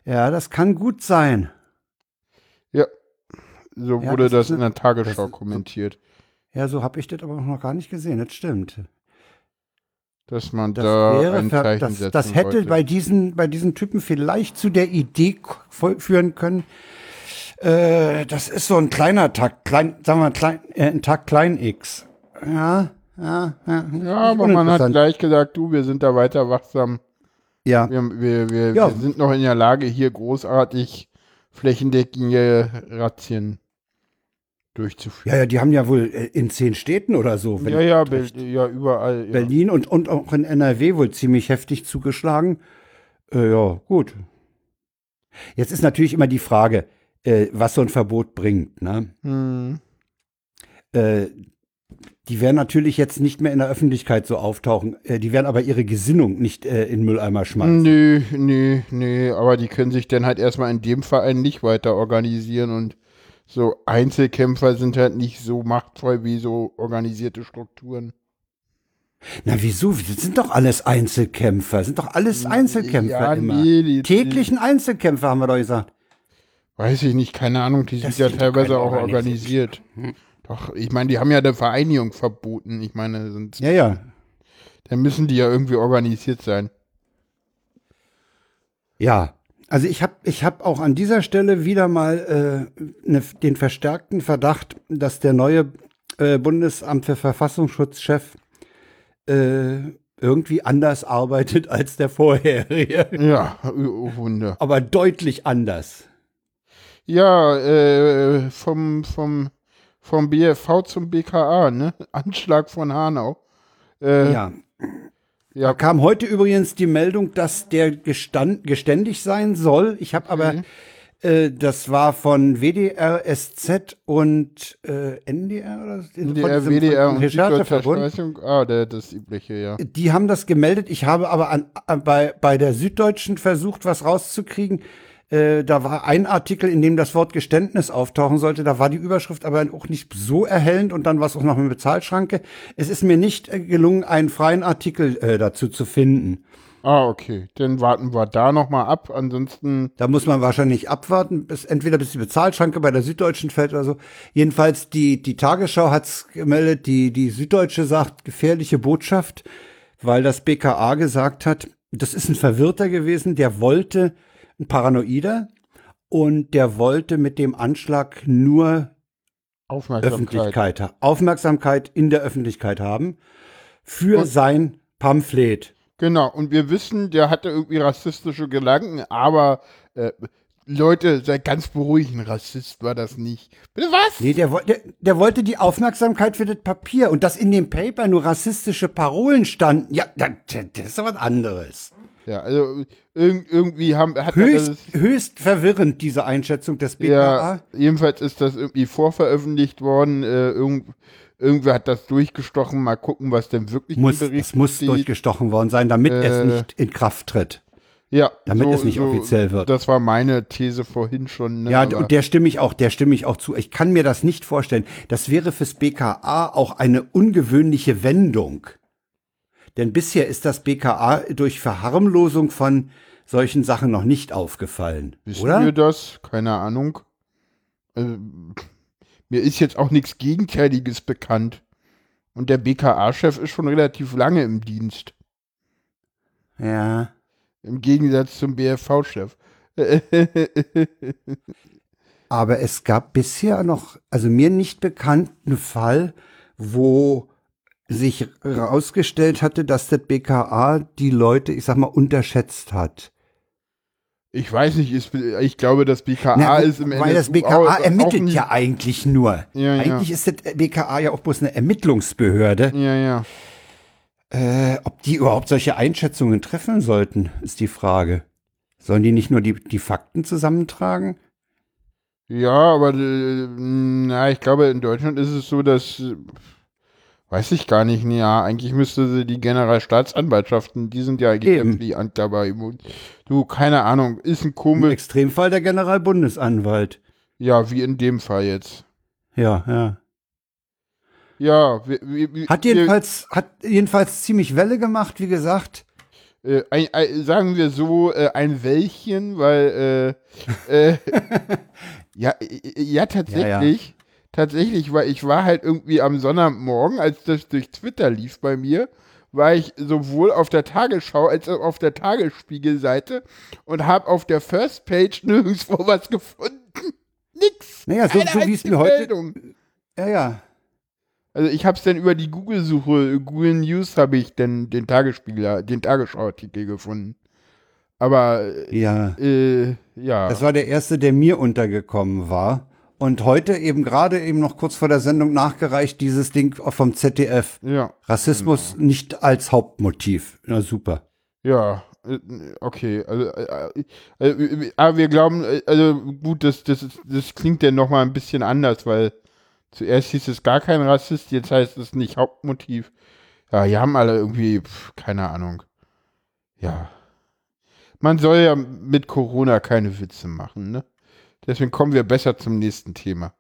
Ja, das kann gut sein. Ja, so Ja, wurde das das, in der Tagesschau kommentiert, Ja, so habe ich das aber noch gar nicht gesehen. Das stimmt. Dass man Das da wäre, ein Zeichen das, setzen das hätte wollte. bei diesen, bei diesen Typen vielleicht zu der Idee führen können. Äh, das ist so ein kleiner Tag, klein, sagen wir klein, äh, ein Tag klein X. Ja, ja, ja. ja, aber man hat gleich gesagt, du, wir sind da weiter wachsam. Ja, Wir, wir, wir, Ja. wir sind noch in der Lage, hier großartig flächendeckende Razzien durchzuführen. ja, ja, die haben ja wohl äh, in zehn Städten oder so. wenn Ja, ja, Bel ja überall. Ja. Berlin und, und auch in NRW wohl ziemlich heftig zugeschlagen. Äh, ja, gut. Jetzt ist natürlich immer die Frage, äh, was so ein Verbot bringt. Ne? Hm. Äh, die werden natürlich jetzt nicht mehr in der Öffentlichkeit so auftauchen. Äh, die werden aber ihre Gesinnung nicht äh, in Mülleimer schmeißen. Nö, nö, nö, aber die können sich dann halt erstmal in dem Verein nicht weiter organisieren und so Einzelkämpfer sind halt nicht so machtvoll wie so organisierte Strukturen. Na wieso? Das sind doch alles Einzelkämpfer. Das sind doch alles Einzelkämpfer ja, immer. nee, die- Täglichen Einzelkämpfer haben wir doch gesagt. Weiß ich nicht, keine Ahnung, die Das sind ja sind teilweise auch organisiert. organisiert. Doch, ich meine, die haben ja eine Vereinigung verboten. Ich meine, sonst, Ja, ja. dann müssen die ja irgendwie organisiert sein. Ja, also ich habe ich hab auch an dieser Stelle wieder mal äh, ne, den verstärkten Verdacht, dass der neue äh, Bundesamt für Verfassungsschutzchef äh, irgendwie anders arbeitet [LAUGHS] als der vorherige. Ja, oh Wunder. Aber deutlich anders. Ja, äh, vom, vom, vom BFV zum BKA, ne? Anschlag von Hanau. Äh, Ja. Ja, Da kam heute übrigens die Meldung, dass der gestand, geständig sein soll. Ich habe aber, äh, das war von WDR, SZ und äh, NDR oder von NDR, diesem- WDR von und Rechercheverbund. Ah, der, das übliche, ja. Die haben das gemeldet. Ich habe aber an, an, bei, bei der Süddeutschen versucht, was rauszukriegen. Äh, da war ein Artikel, in dem das Wort Geständnis auftauchen sollte. Da war die Überschrift aber auch nicht so erhellend und dann war es auch noch eine Bezahlschranke. Es ist mir nicht äh, gelungen, einen freien Artikel äh, dazu zu finden. Ah, okay. Dann warten wir da nochmal ab. Ansonsten, Da muss man wahrscheinlich abwarten, bis entweder bis die Bezahlschranke bei der Süddeutschen fällt oder so. Jedenfalls die, die Tagesschau hat's gemeldet, die, die Süddeutsche sagt gefährliche Botschaft, weil das BKA gesagt hat, das ist ein Verwirrter gewesen, der wollte ein Paranoider und der wollte mit dem Anschlag nur Aufmerksamkeit. Öffentlichkeit, Aufmerksamkeit in der Öffentlichkeit haben für Und- sein Pamphlet. Genau, und wir wissen, der hatte irgendwie rassistische Gedanken, aber äh, Leute, seid ganz beruhigt, ein Rassist war das nicht. Bitte was? Nee, der, der, der wollte die Aufmerksamkeit für das Papier und dass in dem Paper nur rassistische Parolen standen. Ja, das, das ist doch was anderes. Ja, also irg irgendwie haben hat höchst, das, höchst verwirrend diese Einschätzung des BKA. Ja, jedenfalls ist das irgendwie vorveröffentlicht worden. Äh, irgend, irgendwer hat das durchgestochen. Mal gucken, was denn wirklich muss, im Bericht Es muss steht. durchgestochen worden sein, damit äh, es nicht in Kraft tritt. Ja. Damit so, es nicht so, offiziell wird. Das war meine These vorhin schon. Ne, ja, und der stimme ich auch, der stimme ich auch zu. Ich kann mir das nicht vorstellen. Das wäre fürs BKA auch eine ungewöhnliche Wendung. Denn bisher ist das BKA durch Verharmlosung von solchen Sachen noch nicht aufgefallen. Wissen oder? wir das? Keine Ahnung. Also, mir ist jetzt auch nichts Gegenteiliges bekannt. Und der BKA-Chef ist schon relativ lange im Dienst. Ja. Im Gegensatz zum BFV-Chef. [LAUGHS] Aber es gab bisher noch, also mir nicht bekannt, einen Fall, wo sich herausgestellt hatte, dass der BKA die Leute, ich sag mal, unterschätzt hat. Ich weiß nicht, ist, ich glaube, das BKA Na, ist im Weil NSU das BKA ermittelt ja eigentlich nur. Ja, eigentlich ja. ist das BKA ja auch bloß eine Ermittlungsbehörde. Ja, ja. Äh, ob die überhaupt solche Einschätzungen treffen sollten, ist die Frage. Sollen die nicht nur die, die Fakten zusammentragen? Ja, aber äh, na, ich glaube, in Deutschland ist es so, dass Weiß ich gar nicht. Ja, eigentlich müsste sie die Generalstaatsanwaltschaften, die sind ja eigentlich Eben. die dabei. Du, keine Ahnung, ist ein komisch. Im Extremfall der Generalbundesanwalt. Ja, wie in dem Fall jetzt. Ja, ja. Ja, wie, wie, hat jedenfalls, hat jedenfalls ziemlich Welle gemacht, wie gesagt. Äh, ein, ein, sagen wir so, äh, ein Wellchen, weil, [LAUGHS] äh, äh ja, ja, tatsächlich. Ja, ja tatsächlich, weil ich war halt irgendwie am Sonntagmorgen, als das durch Twitter lief bei mir, war ich sowohl auf der Tagesschau als auch auf der Tagesspiegelseite und habe auf der First Page [LAUGHS] nirgendwo was gefunden. Nix. Naja, so, so wie es mir heute. Meldung. Ja, ja. Also ich habe es dann über die Google-Suche, Google News habe ich dann den Tagesspiegel, den Tagesschau-Artikel gefunden. Aber ja. Äh, ja. Das war der erste, der mir untergekommen war. Und heute eben gerade eben noch kurz vor der Sendung nachgereicht, dieses Ding vom ZDF. Ja. Rassismus genau. nicht als Hauptmotiv. Na super. Ja, äh, okay. Also, äh, äh, aber wir glauben, also gut, das, das, das klingt ja nochmal ein bisschen anders, weil zuerst hieß es gar kein Rassist, jetzt heißt es nicht Hauptmotiv. Ja, die haben alle irgendwie, pf, keine Ahnung. Ja. Man soll ja mit Corona keine Witze machen, ne? Deswegen kommen wir besser zum nächsten Thema.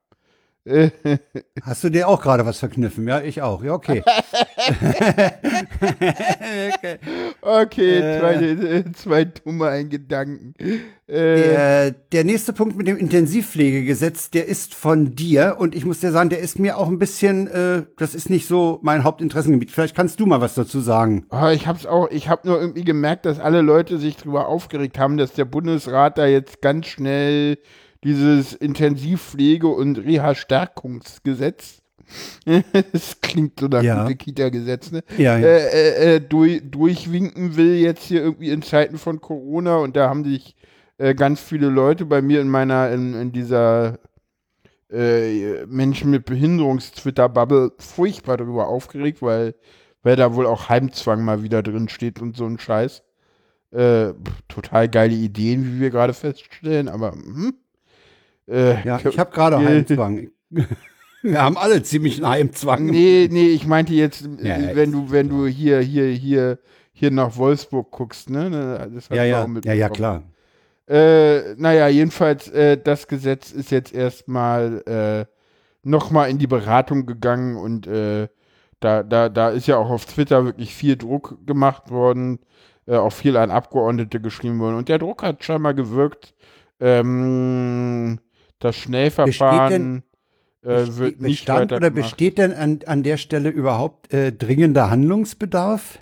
[LAUGHS] Hast du dir auch gerade was verkniffen? Ja, ich auch. Ja, okay. okay, [LAUGHS] okay äh, zwei, [LAUGHS] zwei dumme ein Gedanken. Äh, der, der, nächste Punkt mit dem Intensivpflegegesetz, der ist von dir und ich muss dir sagen, der ist mir auch ein bisschen, äh, das ist nicht so mein Hauptinteressengebiet. Vielleicht kannst du mal was dazu sagen. Oh, ich hab's auch, ich habe nur irgendwie gemerkt, dass alle Leute sich darüber aufgeregt haben, dass der Bundesrat da jetzt ganz schnell dieses Intensivpflege- und Reha-Stärkungsgesetz. [LAUGHS] das klingt so nach ja. Kita-Gesetz, ne? Ja, ja. Äh, äh, äh, durch, durchwinken will jetzt hier irgendwie in Zeiten von Corona und da haben sich äh, ganz viele Leute bei mir in meiner, in, in dieser äh, Menschen mit Behinderungs-Twitter-Bubble furchtbar darüber aufgeregt, weil, weil da wohl auch Heimzwang mal wieder drin steht und so ein Scheiß. Äh, total geile Ideen, wie wir gerade feststellen, aber hm? Äh, ja, ich habe gerade Heimzwang. [LAUGHS] Wir haben alle ziemlich einen Heimzwang. Nee, nee, ich meinte jetzt, ja, wenn du, wenn du hier, hier, hier, hier nach Wolfsburg guckst, ne? ne das ja, ja, ja, ja, klar. Äh, naja, jedenfalls, äh, das Gesetz ist jetzt erstmal äh, nochmal in die Beratung gegangen und äh, da, da, da ist ja auch auf Twitter wirklich viel Druck gemacht worden, äh, auch viel an Abgeordnete geschrieben worden und der Druck hat scheinbar gewirkt. Ähm, das Schnellverfahren denn, äh, wird nicht bestand oder besteht denn an, an der Stelle überhaupt äh, dringender Handlungsbedarf?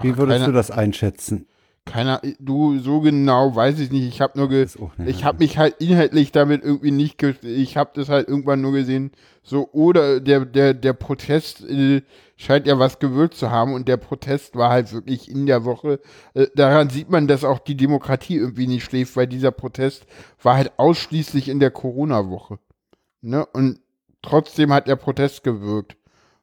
Wie würdest keine, du das einschätzen? Keiner, du, so genau weiß ich nicht. Ich habe nur, ge ich habe mich halt inhaltlich damit irgendwie nicht, ge ich habe das halt irgendwann nur gesehen, so, oder der, der, der Protest äh, scheint ja was gewirkt zu haben und der Protest war halt wirklich in der Woche. Äh, daran sieht man, dass auch die Demokratie irgendwie nicht schläft, weil dieser Protest war halt ausschließlich in der Corona-Woche. Ne? Und trotzdem hat der Protest gewirkt.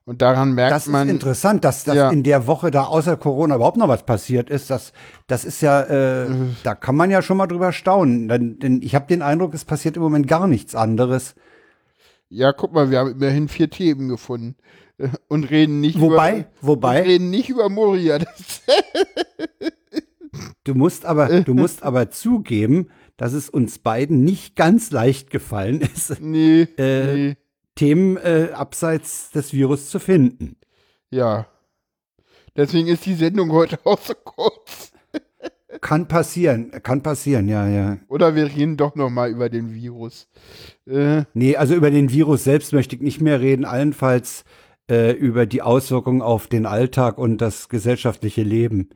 Und daran merkt Das ist man. interessant, dass, dass Ja. in der Woche da außer Corona überhaupt noch was passiert ist. Das, das ist ja, äh, da kann man ja schon mal drüber staunen. Denn, denn ich habe den Eindruck, es passiert im Moment gar nichts anderes. Ja, guck mal, wir haben immerhin vier Themen gefunden [LAUGHS] und reden nicht Wobei, über wobei, reden nicht über Moria. [LAUGHS] Das, du musst aber, [LAUGHS] du musst aber zugeben, dass es uns beiden nicht ganz leicht gefallen ist, nee, Äh, nee, Themen äh, abseits des Virus zu finden. ja. Deswegen ist die Sendung heute [LAUGHS] auch so kurz. Kann passieren, kann passieren, ja, ja. Oder wir reden doch noch mal über den Virus. Äh, Nee, also über den Virus selbst möchte ich nicht mehr reden, allenfalls äh, über die Auswirkungen auf den Alltag und das gesellschaftliche Leben.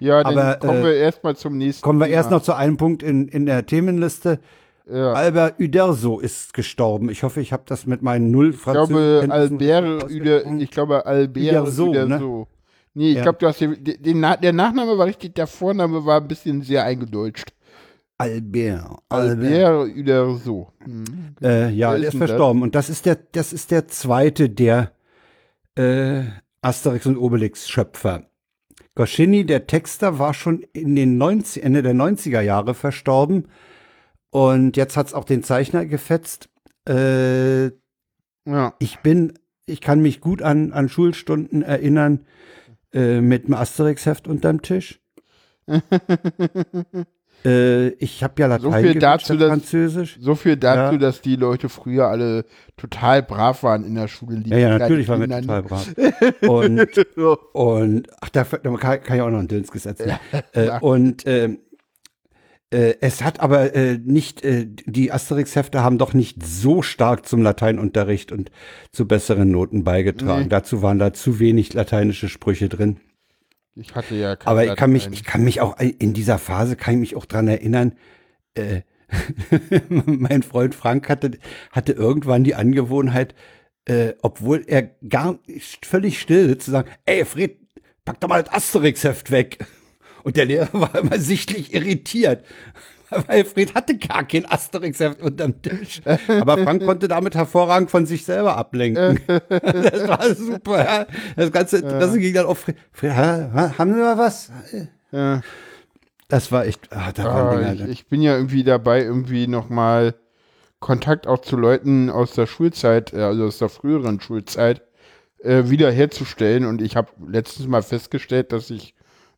ja, dann Aber, kommen äh, wir erstmal zum nächsten. Kommen wir Thema. erst noch zu einem Punkt in, in der Themenliste. Ja. Albert Uderzo ist gestorben. Ich hoffe, ich habe das mit meinen null Ich glaube, Albert, Uder, ich glaube, Albert Uderzo, Uderzo. ne? Nee, ich Ja. glaube, du hast den, der Nachname war richtig, der Vorname war ein bisschen sehr eingedeutscht. Albert. Albert. Albert Uderzo. Mhm. Äh, ja, der ist denn das? verstorben. Und das ist der, das ist der zweite der äh, Asterix und Obelix Schöpfer. Goscinny, der Texter, war schon in den 90, Ende der 90er Jahre verstorben. Und jetzt hat's auch den Zeichner gefetzt. Äh, Ja. ich bin, ich kann mich gut an, an Schulstunden erinnern äh, mit dem Asterix-Heft unterm Tisch. [LAUGHS] äh, ich habe ja Latein viel geübt dazu, dass- Französisch. So viel dazu, Ja. dass die Leute früher alle total brav waren in der Schule. die Ja, ja, natürlich waren wir total brav. [LAUGHS] Und, So. und ach, da, kann, kann ich auch noch ein Döns gesetz. äh, klar. und ähm, äh, es hat aber äh, nicht, äh, die Asterix-Hefte haben doch nicht so stark zum Lateinunterricht und zu besseren Noten beigetragen. Nee. Dazu waren da zu wenig lateinische Sprüche drin. Ich hatte ja kein Aber ich kann mich, ich kann mich auch in dieser Phase kann ich mich auch dran erinnern. Äh, [LAUGHS] mein Freund Frank hatte hatte irgendwann die Angewohnheit, äh, obwohl er gar völlig still sitzt, zu sagen: Ey, Fred, pack doch mal das Asterix-Heft weg. Und der Lehrer [LAUGHS] war immer sichtlich irritiert. [LAUGHS] Weil Fred hatte gar kein Asterix-Heft unterm Tisch. Aber Frank konnte damit hervorragend von sich selber ablenken. [LAUGHS] Das war super. Ja. Das ganze Interesse ging dann auf Fred. Fred ha, ha, haben wir mal was? Ja. Das war echt, ah, da Ah, waren ich, Dinger. ich bin ja irgendwie dabei, irgendwie nochmal Kontakt auch zu Leuten aus der Schulzeit, äh, also aus der früheren Schulzeit, äh, wiederherzustellen. Und ich habe letztens mal festgestellt, dass ich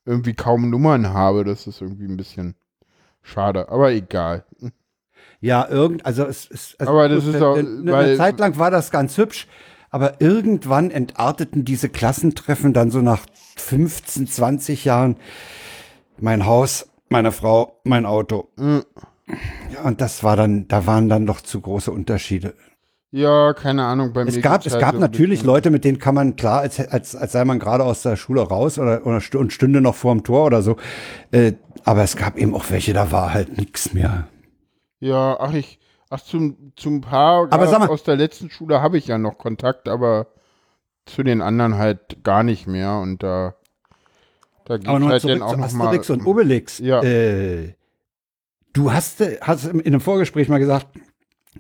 irgendwie kaum Nummern habe. Das ist irgendwie ein bisschen schade, aber egal. Ja, irgend, also es ist, also Aber das ist auch, eine, eine weil- Zeit lang war das ganz hübsch, aber irgendwann entarteten diese Klassentreffen dann so nach 15, 20 Jahren mein Haus, meine Frau, mein Auto. Mhm. Ja, und das war dann, da waren dann doch zu große Unterschiede. Ja, keine Ahnung. Bei Es mir gab, es halt gab so natürlich Leute, mit denen kann man klar, als, als, als sei man gerade aus der Schule raus oder, oder und stünde noch vorm Tor oder so. Äh, aber es gab eben auch welche, da war halt nichts mehr. Ja, ach ich, ach zum, zum Paar Aber sag mal- aus der letzten Schule habe ich ja noch Kontakt, aber zu den anderen halt gar nicht mehr und da, da geht halt dann auch noch mal. Asterix und Obelix. Ja. Äh, du hast, äh, hast in einem Vorgespräch mal gesagt,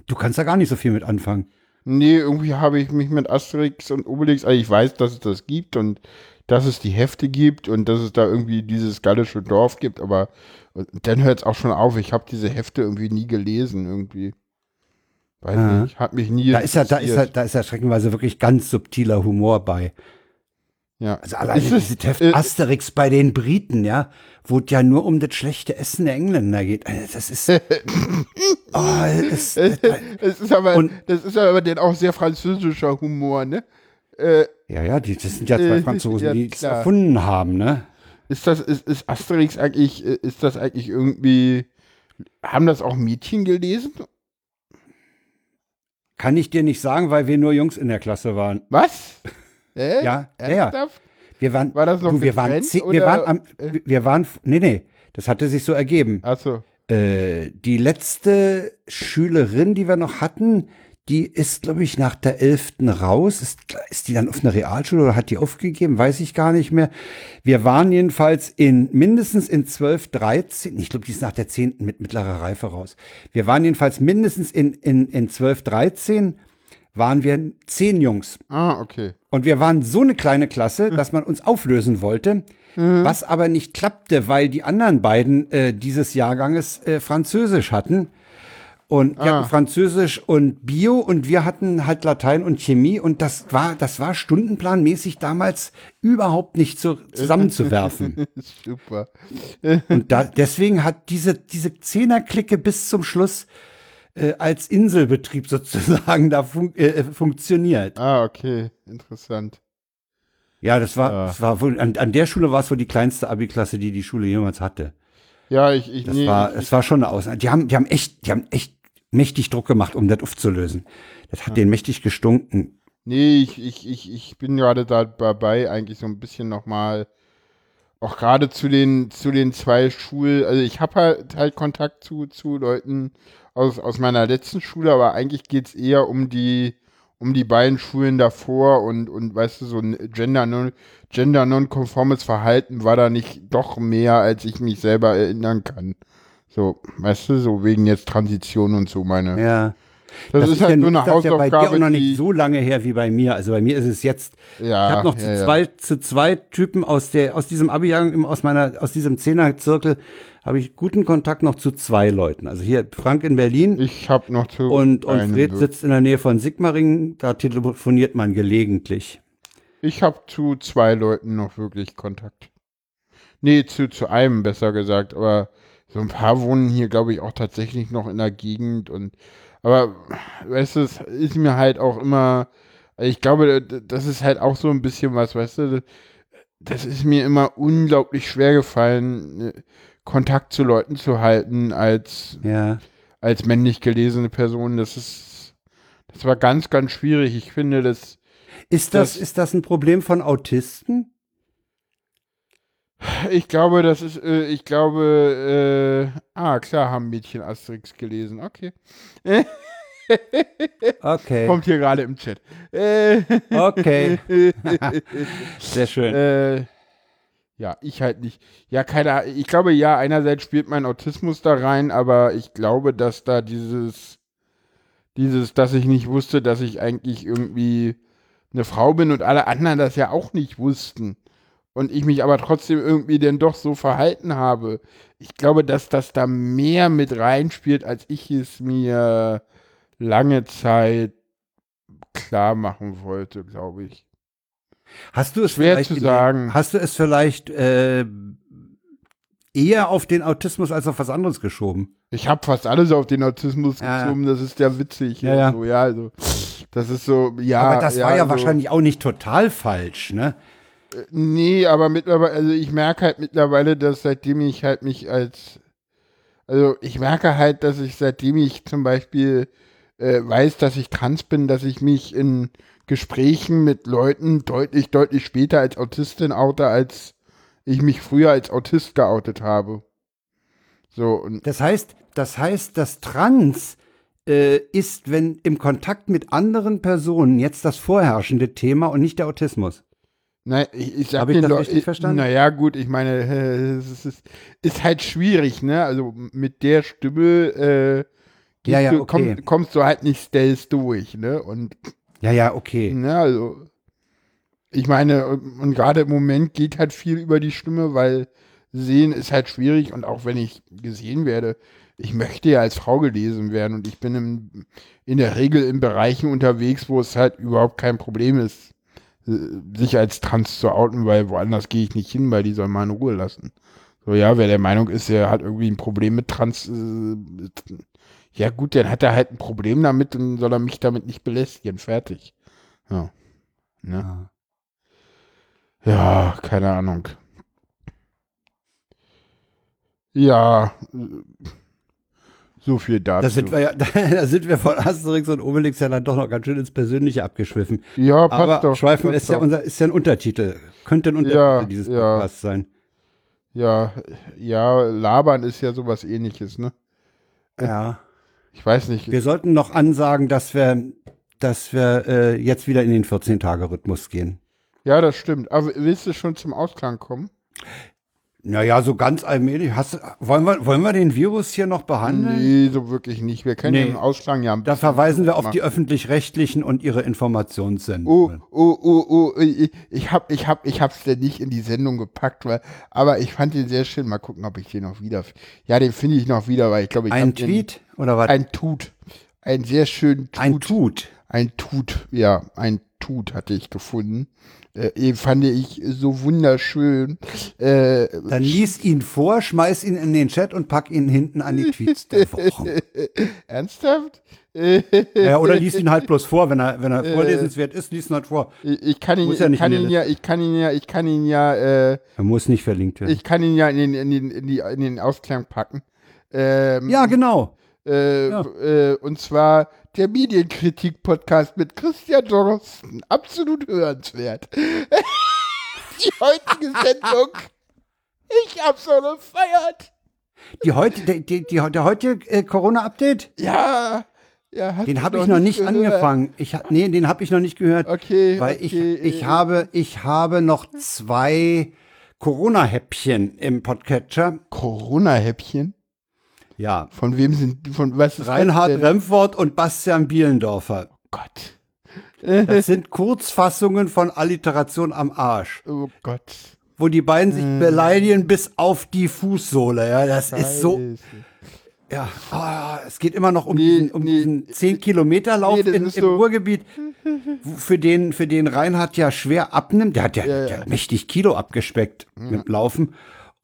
du kannst da gar nicht so viel mit anfangen. Nee, irgendwie habe ich mich mit Asterix und Obelix, also ich weiß, dass es das gibt und dass es die Hefte gibt und dass es da irgendwie dieses gallische Dorf gibt, aber dann hört es auch schon auf. Ich habe diese Hefte irgendwie nie gelesen, irgendwie. Weiß Aha. nicht, hat mich nie Da ist ja, da ist ja, da ist ja schreckenweise wirklich ganz subtiler Humor bei. Ja. Also alleine Ist es- diese Heft äh, Asterix bei den Briten, ja, wo es ja nur um das schlechte Essen der Engländer geht. Also Das ist, [LAUGHS] oh, das, Es ist aber, Und- das ist aber dann auch sehr französischer Humor, ne? Äh, ja, ja, die, das sind ja zwei Äh, Franzosen, ja, die es erfunden haben, ne? ist das, ist, ist Asterix eigentlich, äh, ist das eigentlich irgendwie, haben das auch Mädchen gelesen? Kann ich dir nicht sagen, weil wir nur Jungs in der Klasse waren. Was? Äh? Ja, ja? Wir waren, War das noch du, wir waren, zehn, wir oder, waren am, äh? wir waren, nee, nee, Das hatte sich so ergeben. Achso. Äh, die letzte Schülerin, die wir noch hatten, die ist, glaube ich, nach der elften raus. Ist, ist die dann auf einer Realschule oder hat die aufgegeben? Weiß ich gar nicht mehr. Wir waren jedenfalls in mindestens in 12, 13, ich glaube, die ist nach der zehnten mit mittlerer Reife raus. Wir waren jedenfalls mindestens in, in, in 12, 13 waren wir zehn Jungs. Ah, okay. Und wir waren so eine kleine Klasse, dass man uns auflösen wollte, was aber nicht klappte, weil die anderen beiden äh, dieses Jahrganges äh, Französisch hatten. Und wir Ah. hatten Französisch und Bio und wir hatten halt Latein und Chemie und das war, das war stundenplanmäßig damals überhaupt nicht zu, zusammenzuwerfen. [LAUGHS] Super. und da, deswegen hat diese, diese Zehnerklicke bis zum Schluss äh, als Inselbetrieb [LAUGHS] sozusagen da fun äh, funktioniert. Ah, okay. Interessant. Ja, das war, Ja. das war wohl, an, an der Schule war es wohl die kleinste Abi-Klasse, die die Schule jemals hatte. Ja, ich, ich, Das nee, war, ich, es war schon eine Ausnahme. Die haben, die haben echt, die haben echt mächtig Druck gemacht, um das aufzulösen. Das hat denen mächtig gestunken. Nee, ich, ich, ich, ich bin gerade da dabei, eigentlich so ein bisschen nochmal, auch gerade zu den, zu den zwei Schulen, also ich habe halt, halt Kontakt zu, zu Leuten aus, aus meiner letzten Schule, aber eigentlich geht's eher um die, um die beiden Schulen davor und, und weißt du, so ein Gender non, Gender non-konformes Verhalten war da nicht doch mehr, als ich mich selber erinnern kann. So, weißt du, so wegen jetzt Transition und so meine. Ja. Das, ist halt ja, so eine ist das ja bei dir Hausaufgabe, auch noch nicht so lange her wie bei mir. Also bei mir ist es jetzt, ja, ich habe noch zu ja, ja. zwei, zu zwei Typen aus der, aus diesem Abi-Jahrgang, aus meiner, aus diesem Zehnerzirkel, habe ich guten Kontakt noch zu zwei Leuten. Also hier Frank in Berlin Ich habe noch zu und, und Fred sitzt in der Nähe von Sigmaringen, da telefoniert man gelegentlich. Ich habe zu zwei Leuten noch wirklich Kontakt. Nee, zu, zu einem besser gesagt, aber so ein paar wohnen hier, glaube ich, auch tatsächlich noch in der Gegend und aber weißt du, es ist mir halt auch immer, ich glaube, das ist halt auch so ein bisschen was, weißt du, das ist mir immer unglaublich schwer gefallen, äh, Kontakt zu Leuten zu halten als Ja. als männlich gelesene Person. Das ist, das war ganz, ganz schwierig. Ich finde, das Ist das, Das- ist das ein Problem von Autisten? Ich glaube, das ist, äh, ich glaube, äh, ah, klar haben Mädchen Asterix gelesen. Okay. [LAUGHS] Okay. Kommt hier gerade im Chat. Äh, Okay. [LAUGHS] Sehr schön. äh, ja, ich halt nicht. Ja, keine Ahnung. Ich glaube, ja, einerseits spielt mein Autismus da rein, aber ich glaube, dass da dieses, dieses, dass ich nicht wusste, dass ich eigentlich irgendwie eine Frau bin und alle anderen das ja auch nicht wussten. Und ich mich aber trotzdem irgendwie denn doch so verhalten habe. Ich glaube, dass das da mehr mit reinspielt, als ich es mir lange Zeit klar machen wollte, glaube ich. Hast du es schwer vielleicht zu sagen. Hast du es vielleicht äh, eher auf den Autismus als auf was anderes geschoben? Ich habe fast alles auf den Autismus Ja, ja. gezogen, das ist ja witzig. Ja, ja. So, ja also, das ist so, ja. Aber das war ja also, wahrscheinlich auch nicht total falsch, ne? Nee, aber mittlerweile, also ich merke halt mittlerweile, dass seitdem ich halt mich als, also ich merke halt, dass ich seitdem ich zum Beispiel äh, weiß, dass ich trans bin, dass ich mich in Gesprächen mit Leuten deutlich, deutlich später als Autistin oute, als ich mich früher als Autist geoutet habe. So, und Das heißt, das heißt, das Trans äh, ist, wenn im Kontakt mit anderen Personen jetzt das vorherrschende Thema und nicht der Autismus. Nein, ich, ich sag Hab ich das Leu- richtig verstanden? Naja, gut, ich meine, äh, [LAUGHS] es ist, ist halt schwierig, ne? Also mit der Stimme äh, Ja, ja, du, okay. komm, kommst du halt nicht stealth durch, ne? Und Ja, ja, okay. ne, also ich meine, und gerade im Moment geht halt viel über die Stimme, weil sehen ist halt schwierig und auch wenn ich gesehen werde, ich möchte ja als Frau gelesen werden und ich bin im, in der Regel in Bereichen unterwegs, wo es halt überhaupt kein Problem ist, sich als trans zu outen, weil woanders gehe ich nicht hin, weil die sollen mal in Ruhe lassen. So, ja, wer der Meinung ist, er hat irgendwie ein Problem mit trans, äh, ja gut, dann hat er halt ein Problem damit und soll er mich damit nicht belästigen, fertig. Ja. Ne? Ja. Ja, keine Ahnung. Ja, äh, so viel dazu. Da sind wir ja, [LAUGHS] da sind wir von Asterix und Obelix ja dann doch noch ganz schön ins Persönliche abgeschwiffen. ja, passt Aber doch. Schweifen passt ist ja doch. unser, ist ja ein Untertitel. Könnte ein Untertitel Ja, dieses ja. Podcasts sein. Ja, ja, labern ist ja sowas ähnliches, ne? Ja. [LAUGHS] Ich weiß nicht. Wir sollten noch ansagen, dass wir, dass wir äh, jetzt wieder in den 14-Tage-Rhythmus gehen. Ja, das stimmt. Aber willst du schon zum Ausklang kommen? Naja, so ganz allmählich. Hast, wollen, wir, wollen wir den Virus hier noch behandeln? Nee, so wirklich nicht. Wir können Nee. den Ausklang ja ein Da verweisen wir auf machen. die Öffentlich-Rechtlichen und ihre Informationssendungen. Oh, oh, oh, oh, ich, hab, ich hab, ich hab's denn nicht in die Sendung gepackt, weil, aber ich fand den sehr schön. Mal gucken, ob ich den noch wieder, ja, den finde ich noch wieder, weil ich glaube, ich Ein hab den- Tweet oder was? ein Tut, ein sehr schön Tut, Ein Tut. ein Tut, ja, ein Tut hatte ich gefunden. Äh, fand ich so wunderschön. Äh, Dann lies ihn vor, schmeiß ihn in den Chat und pack ihn hinten an die Tweets der Woche. [LAUGHS] ernsthaft? Äh, [LAUGHS] Ja, oder lies ihn halt bloß vor, wenn er, wenn er vorlesenswert ist, lies ihn halt vor. ich, ich kann ihn, ja ich kann ihn ja, ich kann ihn ja, ich kann ihn ja, äh, Er muss nicht verlinkt werden. ich kann ihn ja in den, in den, in die, in den Ausklang packen. Ähm, ja, genau. Äh, Ja. äh, und zwar der Medienkritik-Podcast mit Christian Drosten. Absolut hörenswert. [LAUGHS] Die heutige Sendung. Ich hab so gefeiert. Die heute, die, die, die, der heutige äh, Corona-Update, Ja. ja den habe ich noch nicht gehört? angefangen. Ich, nee, den habe ich noch nicht gehört. Okay. Weil okay, ich, ich, äh, habe, ich habe noch zwei Corona-Häppchen im Podcatcher. Corona-Häppchen. Ja. Von wem sind, von was ist Reinhard? Remford und Bastian Bielendorfer. Gott. Das sind Kurzfassungen von Alliteration am Arsch, Oh Gott. wo die beiden sich Hm. beleidigen bis auf die Fußsohle. Ja, das ist so. Scheiße. Ja, ah, es geht immer noch um Nee, diesen, um nee. diesen 10 Kilometer Lauf Nee, im so- Ruhrgebiet, für den, für den Reinhard ja schwer abnimmt. Der hat ja, Ja, ja. Der hat mächtig Kilo abgespeckt mit Laufen.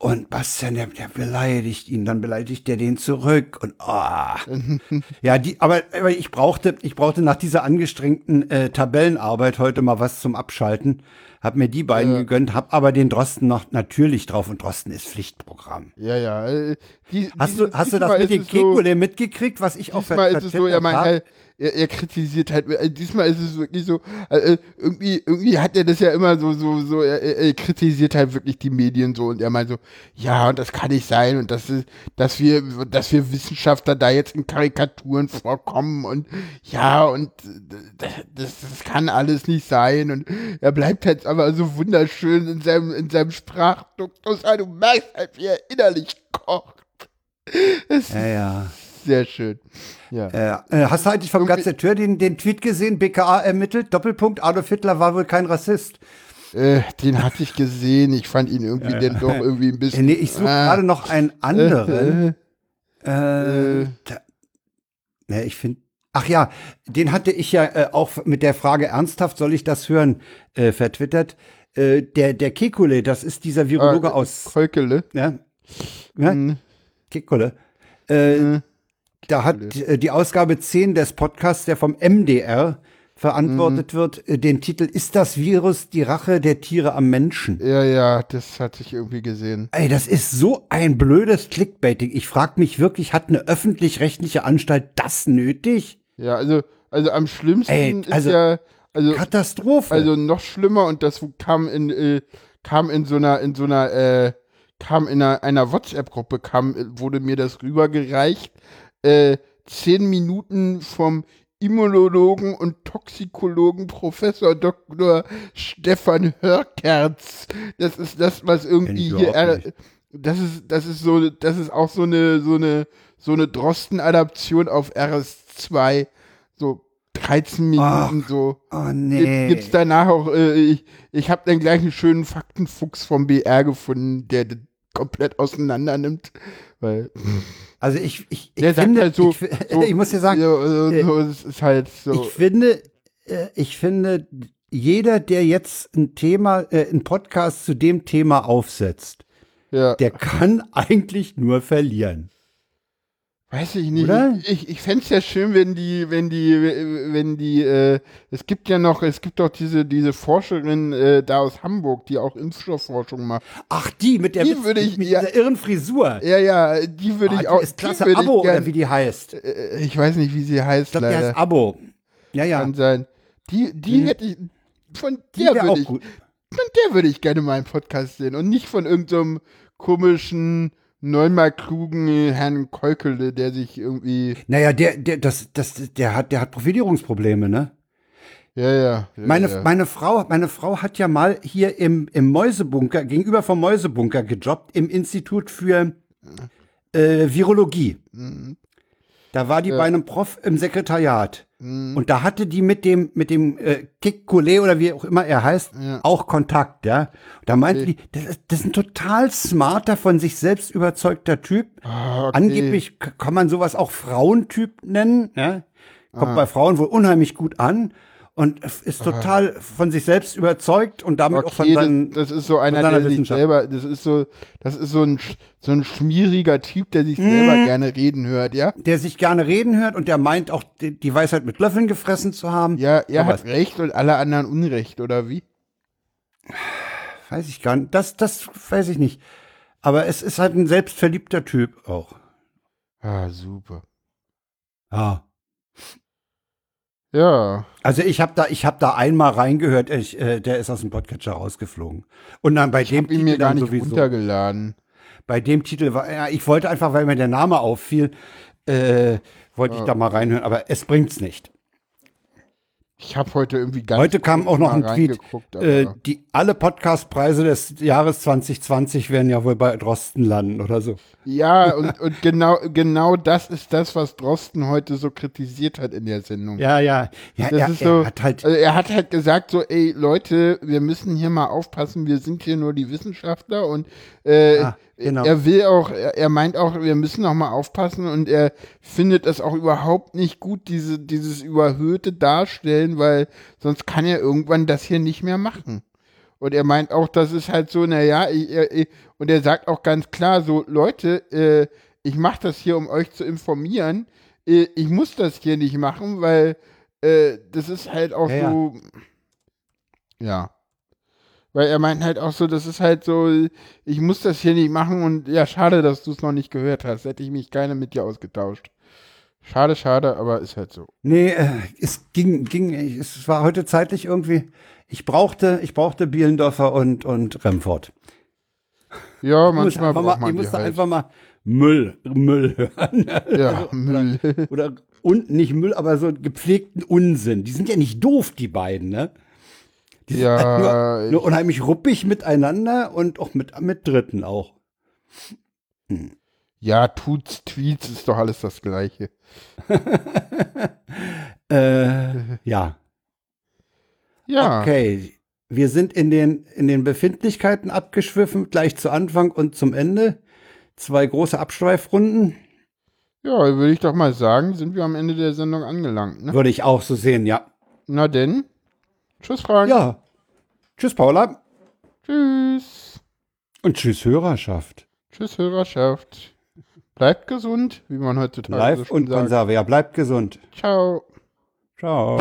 Und Bastian, der, der beleidigt ihn, dann beleidigt der den zurück und ah. [LAUGHS] ja, die, aber, aber ich brauchte, ich brauchte nach dieser angestrengten äh, Tabellenarbeit heute mal was zum Abschalten. Hab mir die beiden gegönnt, hab aber den Drosten noch natürlich drauf und Drosten ist Pflichtprogramm. Ja, ja. äh, Die, Hast du, hast du das mit dem es so- mitgekriegt, was ich auch Diesmal ist es so, er, meint, hab? er, er, er kritisiert halt, äh, diesmal ist es wirklich so, äh, irgendwie, irgendwie hat er das ja immer so, so, so, er, er er kritisiert halt wirklich die Medien so und er meint so, ja, und das kann nicht sein und das ist, dass wir, dass wir Wissenschaftler da jetzt in Karikaturen vorkommen und ja, und das, das kann alles nicht sein und er bleibt halt aber so wunderschön in seinem, in seinem Sprachduktus, du merkst halt, wie er innerlich kocht. Ist Ja, ja. sehr schön. Ja. Äh, äh, hast du eigentlich vom Gazetteur den, den Tweet gesehen? BKA ermittelt, Doppelpunkt, Adolf Hitler war wohl kein Rassist. Äh, den hatte ich gesehen. Ich fand ihn irgendwie denn doch irgendwie ein Äh, bisschen. nee, ich suche Ah, gerade noch einen anderen. Äh, Äh, äh. da, ne, ich finde. Ach ja, den hatte ich ja äh, auch mit der Frage ernsthaft, soll ich das hören, äh, vertwittert. Äh, der, der Kekule, das ist dieser Virologe äh, aus Kolkele. ja, ja, Hm, Kekule. Äh, hm. Da hat äh, die Ausgabe 10 des Podcasts, der vom MDR verantwortet wird, äh, den Titel Ist das Virus die Rache der Tiere am Menschen? Ja, ja, das hatte ich irgendwie gesehen. Ey, das ist so ein blödes Clickbaiting. Ich frage mich wirklich, hat eine öffentlich-rechtliche Anstalt das nötig? Ja, also, also am schlimmsten Ey, also- ist ja, also, Katastrophe. also noch schlimmer und das kam in, äh, kam in so einer, in so einer, äh, kam in einer, einer WhatsApp-Gruppe, kam, wurde mir das rübergereicht, äh, zehn Minuten vom Immunologen und Toxikologen Professor Dr. Stefan Hörkerz. Das ist das, was irgendwie hier, er, das ist, das ist so, das ist auch so eine, so eine, so eine Drosten-Adaption auf RS2. So 13 Minuten, Ach, so. oh Gibt, nee. gibt's danach auch, äh, ich, ich habe dann gleich einen schönen Faktenfuchs vom BR gefunden, der das komplett auseinander nimmt. Weil, Also ich, ich, ich finde, halt so, ich, [LAUGHS] so, ich muss dir sagen, so, so, äh, so, halt so. ich finde, äh, ich finde, jeder, der jetzt ein Thema, äh, ein Podcast zu dem Thema aufsetzt, ja. der kann [LAUGHS] eigentlich nur verlieren. Weiß ich nicht. Oder? Ich, ich, ich fände es ja schön, wenn die, wenn die, wenn die, äh, es gibt ja noch, es gibt doch diese, diese Forscherin äh, da aus Hamburg, die auch Impfstoffforschung macht. Ach, die mit der Die würde ich- mit ja. dieser irren Frisur. Ja, ja, die würde Ah, ich auch. die ist klasse Abo gern- oder wie die heißt. äh, ich weiß nicht, wie sie heißt, Ich glaube, die heißt Abo. Ja, ja. Kann sein. Die, die Mhm. hätte ich, von der würde auch ich, gut. von der würde ich gerne mal einen Podcast sehen und nicht von irgendeinem komischen, neunmal klugen Herrn Keukele, der sich irgendwie. Naja, der, der, das, das, der hat, der hat Profilierungsprobleme, ne? Ja, ja. ja Meine, ja. meine Frau, meine Frau hat ja mal hier im, im Mäusebunker, gegenüber vom Mäusebunker gejobbt, im Institut für äh, Virologie. Mhm. Da war die Ja. bei einem Prof im Sekretariat. Mhm. Und da hatte die mit dem, mit dem äh, Kik Kole oder wie auch immer er heißt, Ja. auch Kontakt, ja. Da meinte Okay. die, das ist, das ist ein total smarter, von sich selbst überzeugter Typ. Ah, okay. Angeblich kann man sowas auch Frauentyp nennen, ja. Kommt Ah. bei Frauen wohl unheimlich gut an und ist total von sich selbst überzeugt und damit auch von Okay, seinen, das, das ist so einer, der sich selber, das ist so, das ist so ein, so ein schmieriger Typ, der sich selber Mhm. gerne reden hört, ja? der sich gerne reden hört und der meint auch die, die Weisheit mit Löffeln gefressen zu haben. Ja, er hat Recht und alle anderen Unrecht, oder wie? Weiß ich gar nicht. Das, das weiß ich nicht. Aber es ist halt ein selbstverliebter Typ auch. Ah, super. Ja. Ja. Also ich habe da, ich habe da einmal reingehört. Ich, äh, der ist aus dem Podcatcher rausgeflogen. Und dann bei Ich dem habe ihn mir gar nicht sowieso. runtergeladen. Bei dem Titel war, ja, ich wollte einfach, weil mir der Name auffiel, äh, wollte ich da mal reinhören. Aber es bringt's nicht. Ich habe heute irgendwie ganz Heute kam auch noch ein Tweet. Äh, die alle Podcastpreise des Jahres 2020 werden ja wohl bei Drosten landen oder so. Ja, und, und genau, genau das ist das, was Drosten heute so kritisiert hat in der Sendung. Ja, ja. Ja, Das er, ist er so, hat halt. also er hat halt gesagt so, ey Leute, wir müssen hier mal aufpassen, wir sind hier nur die Wissenschaftler und äh, Ah, genau. er will auch, er, er meint auch, wir müssen auch mal aufpassen und er findet es auch überhaupt nicht gut, diese, dieses überhöhte Darstellen, weil sonst kann er irgendwann das hier nicht mehr machen. Und er meint auch, das ist halt so, naja, ich, ich, und er sagt auch ganz klar so, Leute, äh, ich mache das hier, um euch zu informieren. Äh, ich muss das hier nicht machen, weil äh, das ist halt auch Ja, ja. so, ja. Weil er meint halt auch so, das ist halt so, ich muss das hier nicht machen und ja, schade, dass du es noch nicht gehört hast. Hätte ich mich gerne mit dir ausgetauscht. Schade, schade, aber ist halt so. Nee, äh, es ging, ging, es war heute zeitlich irgendwie. Ich brauchte, ich brauchte Bielendorfer und, und Remford. Ja, Ich manchmal braucht mal, man ich musste halt. einfach mal Müll, Müll hören. Ja, [LAUGHS] Müll. Oder und nicht Müll, aber so gepflegten Unsinn. Die sind ja nicht doof, die beiden, ne? Die sind Ja, halt nur, nur unheimlich ruppig miteinander und auch mit, mit Dritten auch. Ja, Tuts, Tweets ist doch alles das Gleiche. [LAUGHS] Äh, ja. Ja. Okay. Wir sind in den, in den Befindlichkeiten abgeschwiffen, gleich zu Anfang und zum Ende. Zwei große Abschweifrunden. Ja, würde ich doch mal sagen, sind wir am Ende der Sendung angelangt, ne? Würde ich auch so sehen, ja. Na denn. Tschüss, Frank. Ja. Tschüss, Paula. Tschüss. Und tschüss, Hörerschaft. Tschüss, Hörerschaft. Bleibt gesund, wie man heutzutage so Live schön und sagt. Konserve. Ja, bleibt gesund. Ciao. Ciao.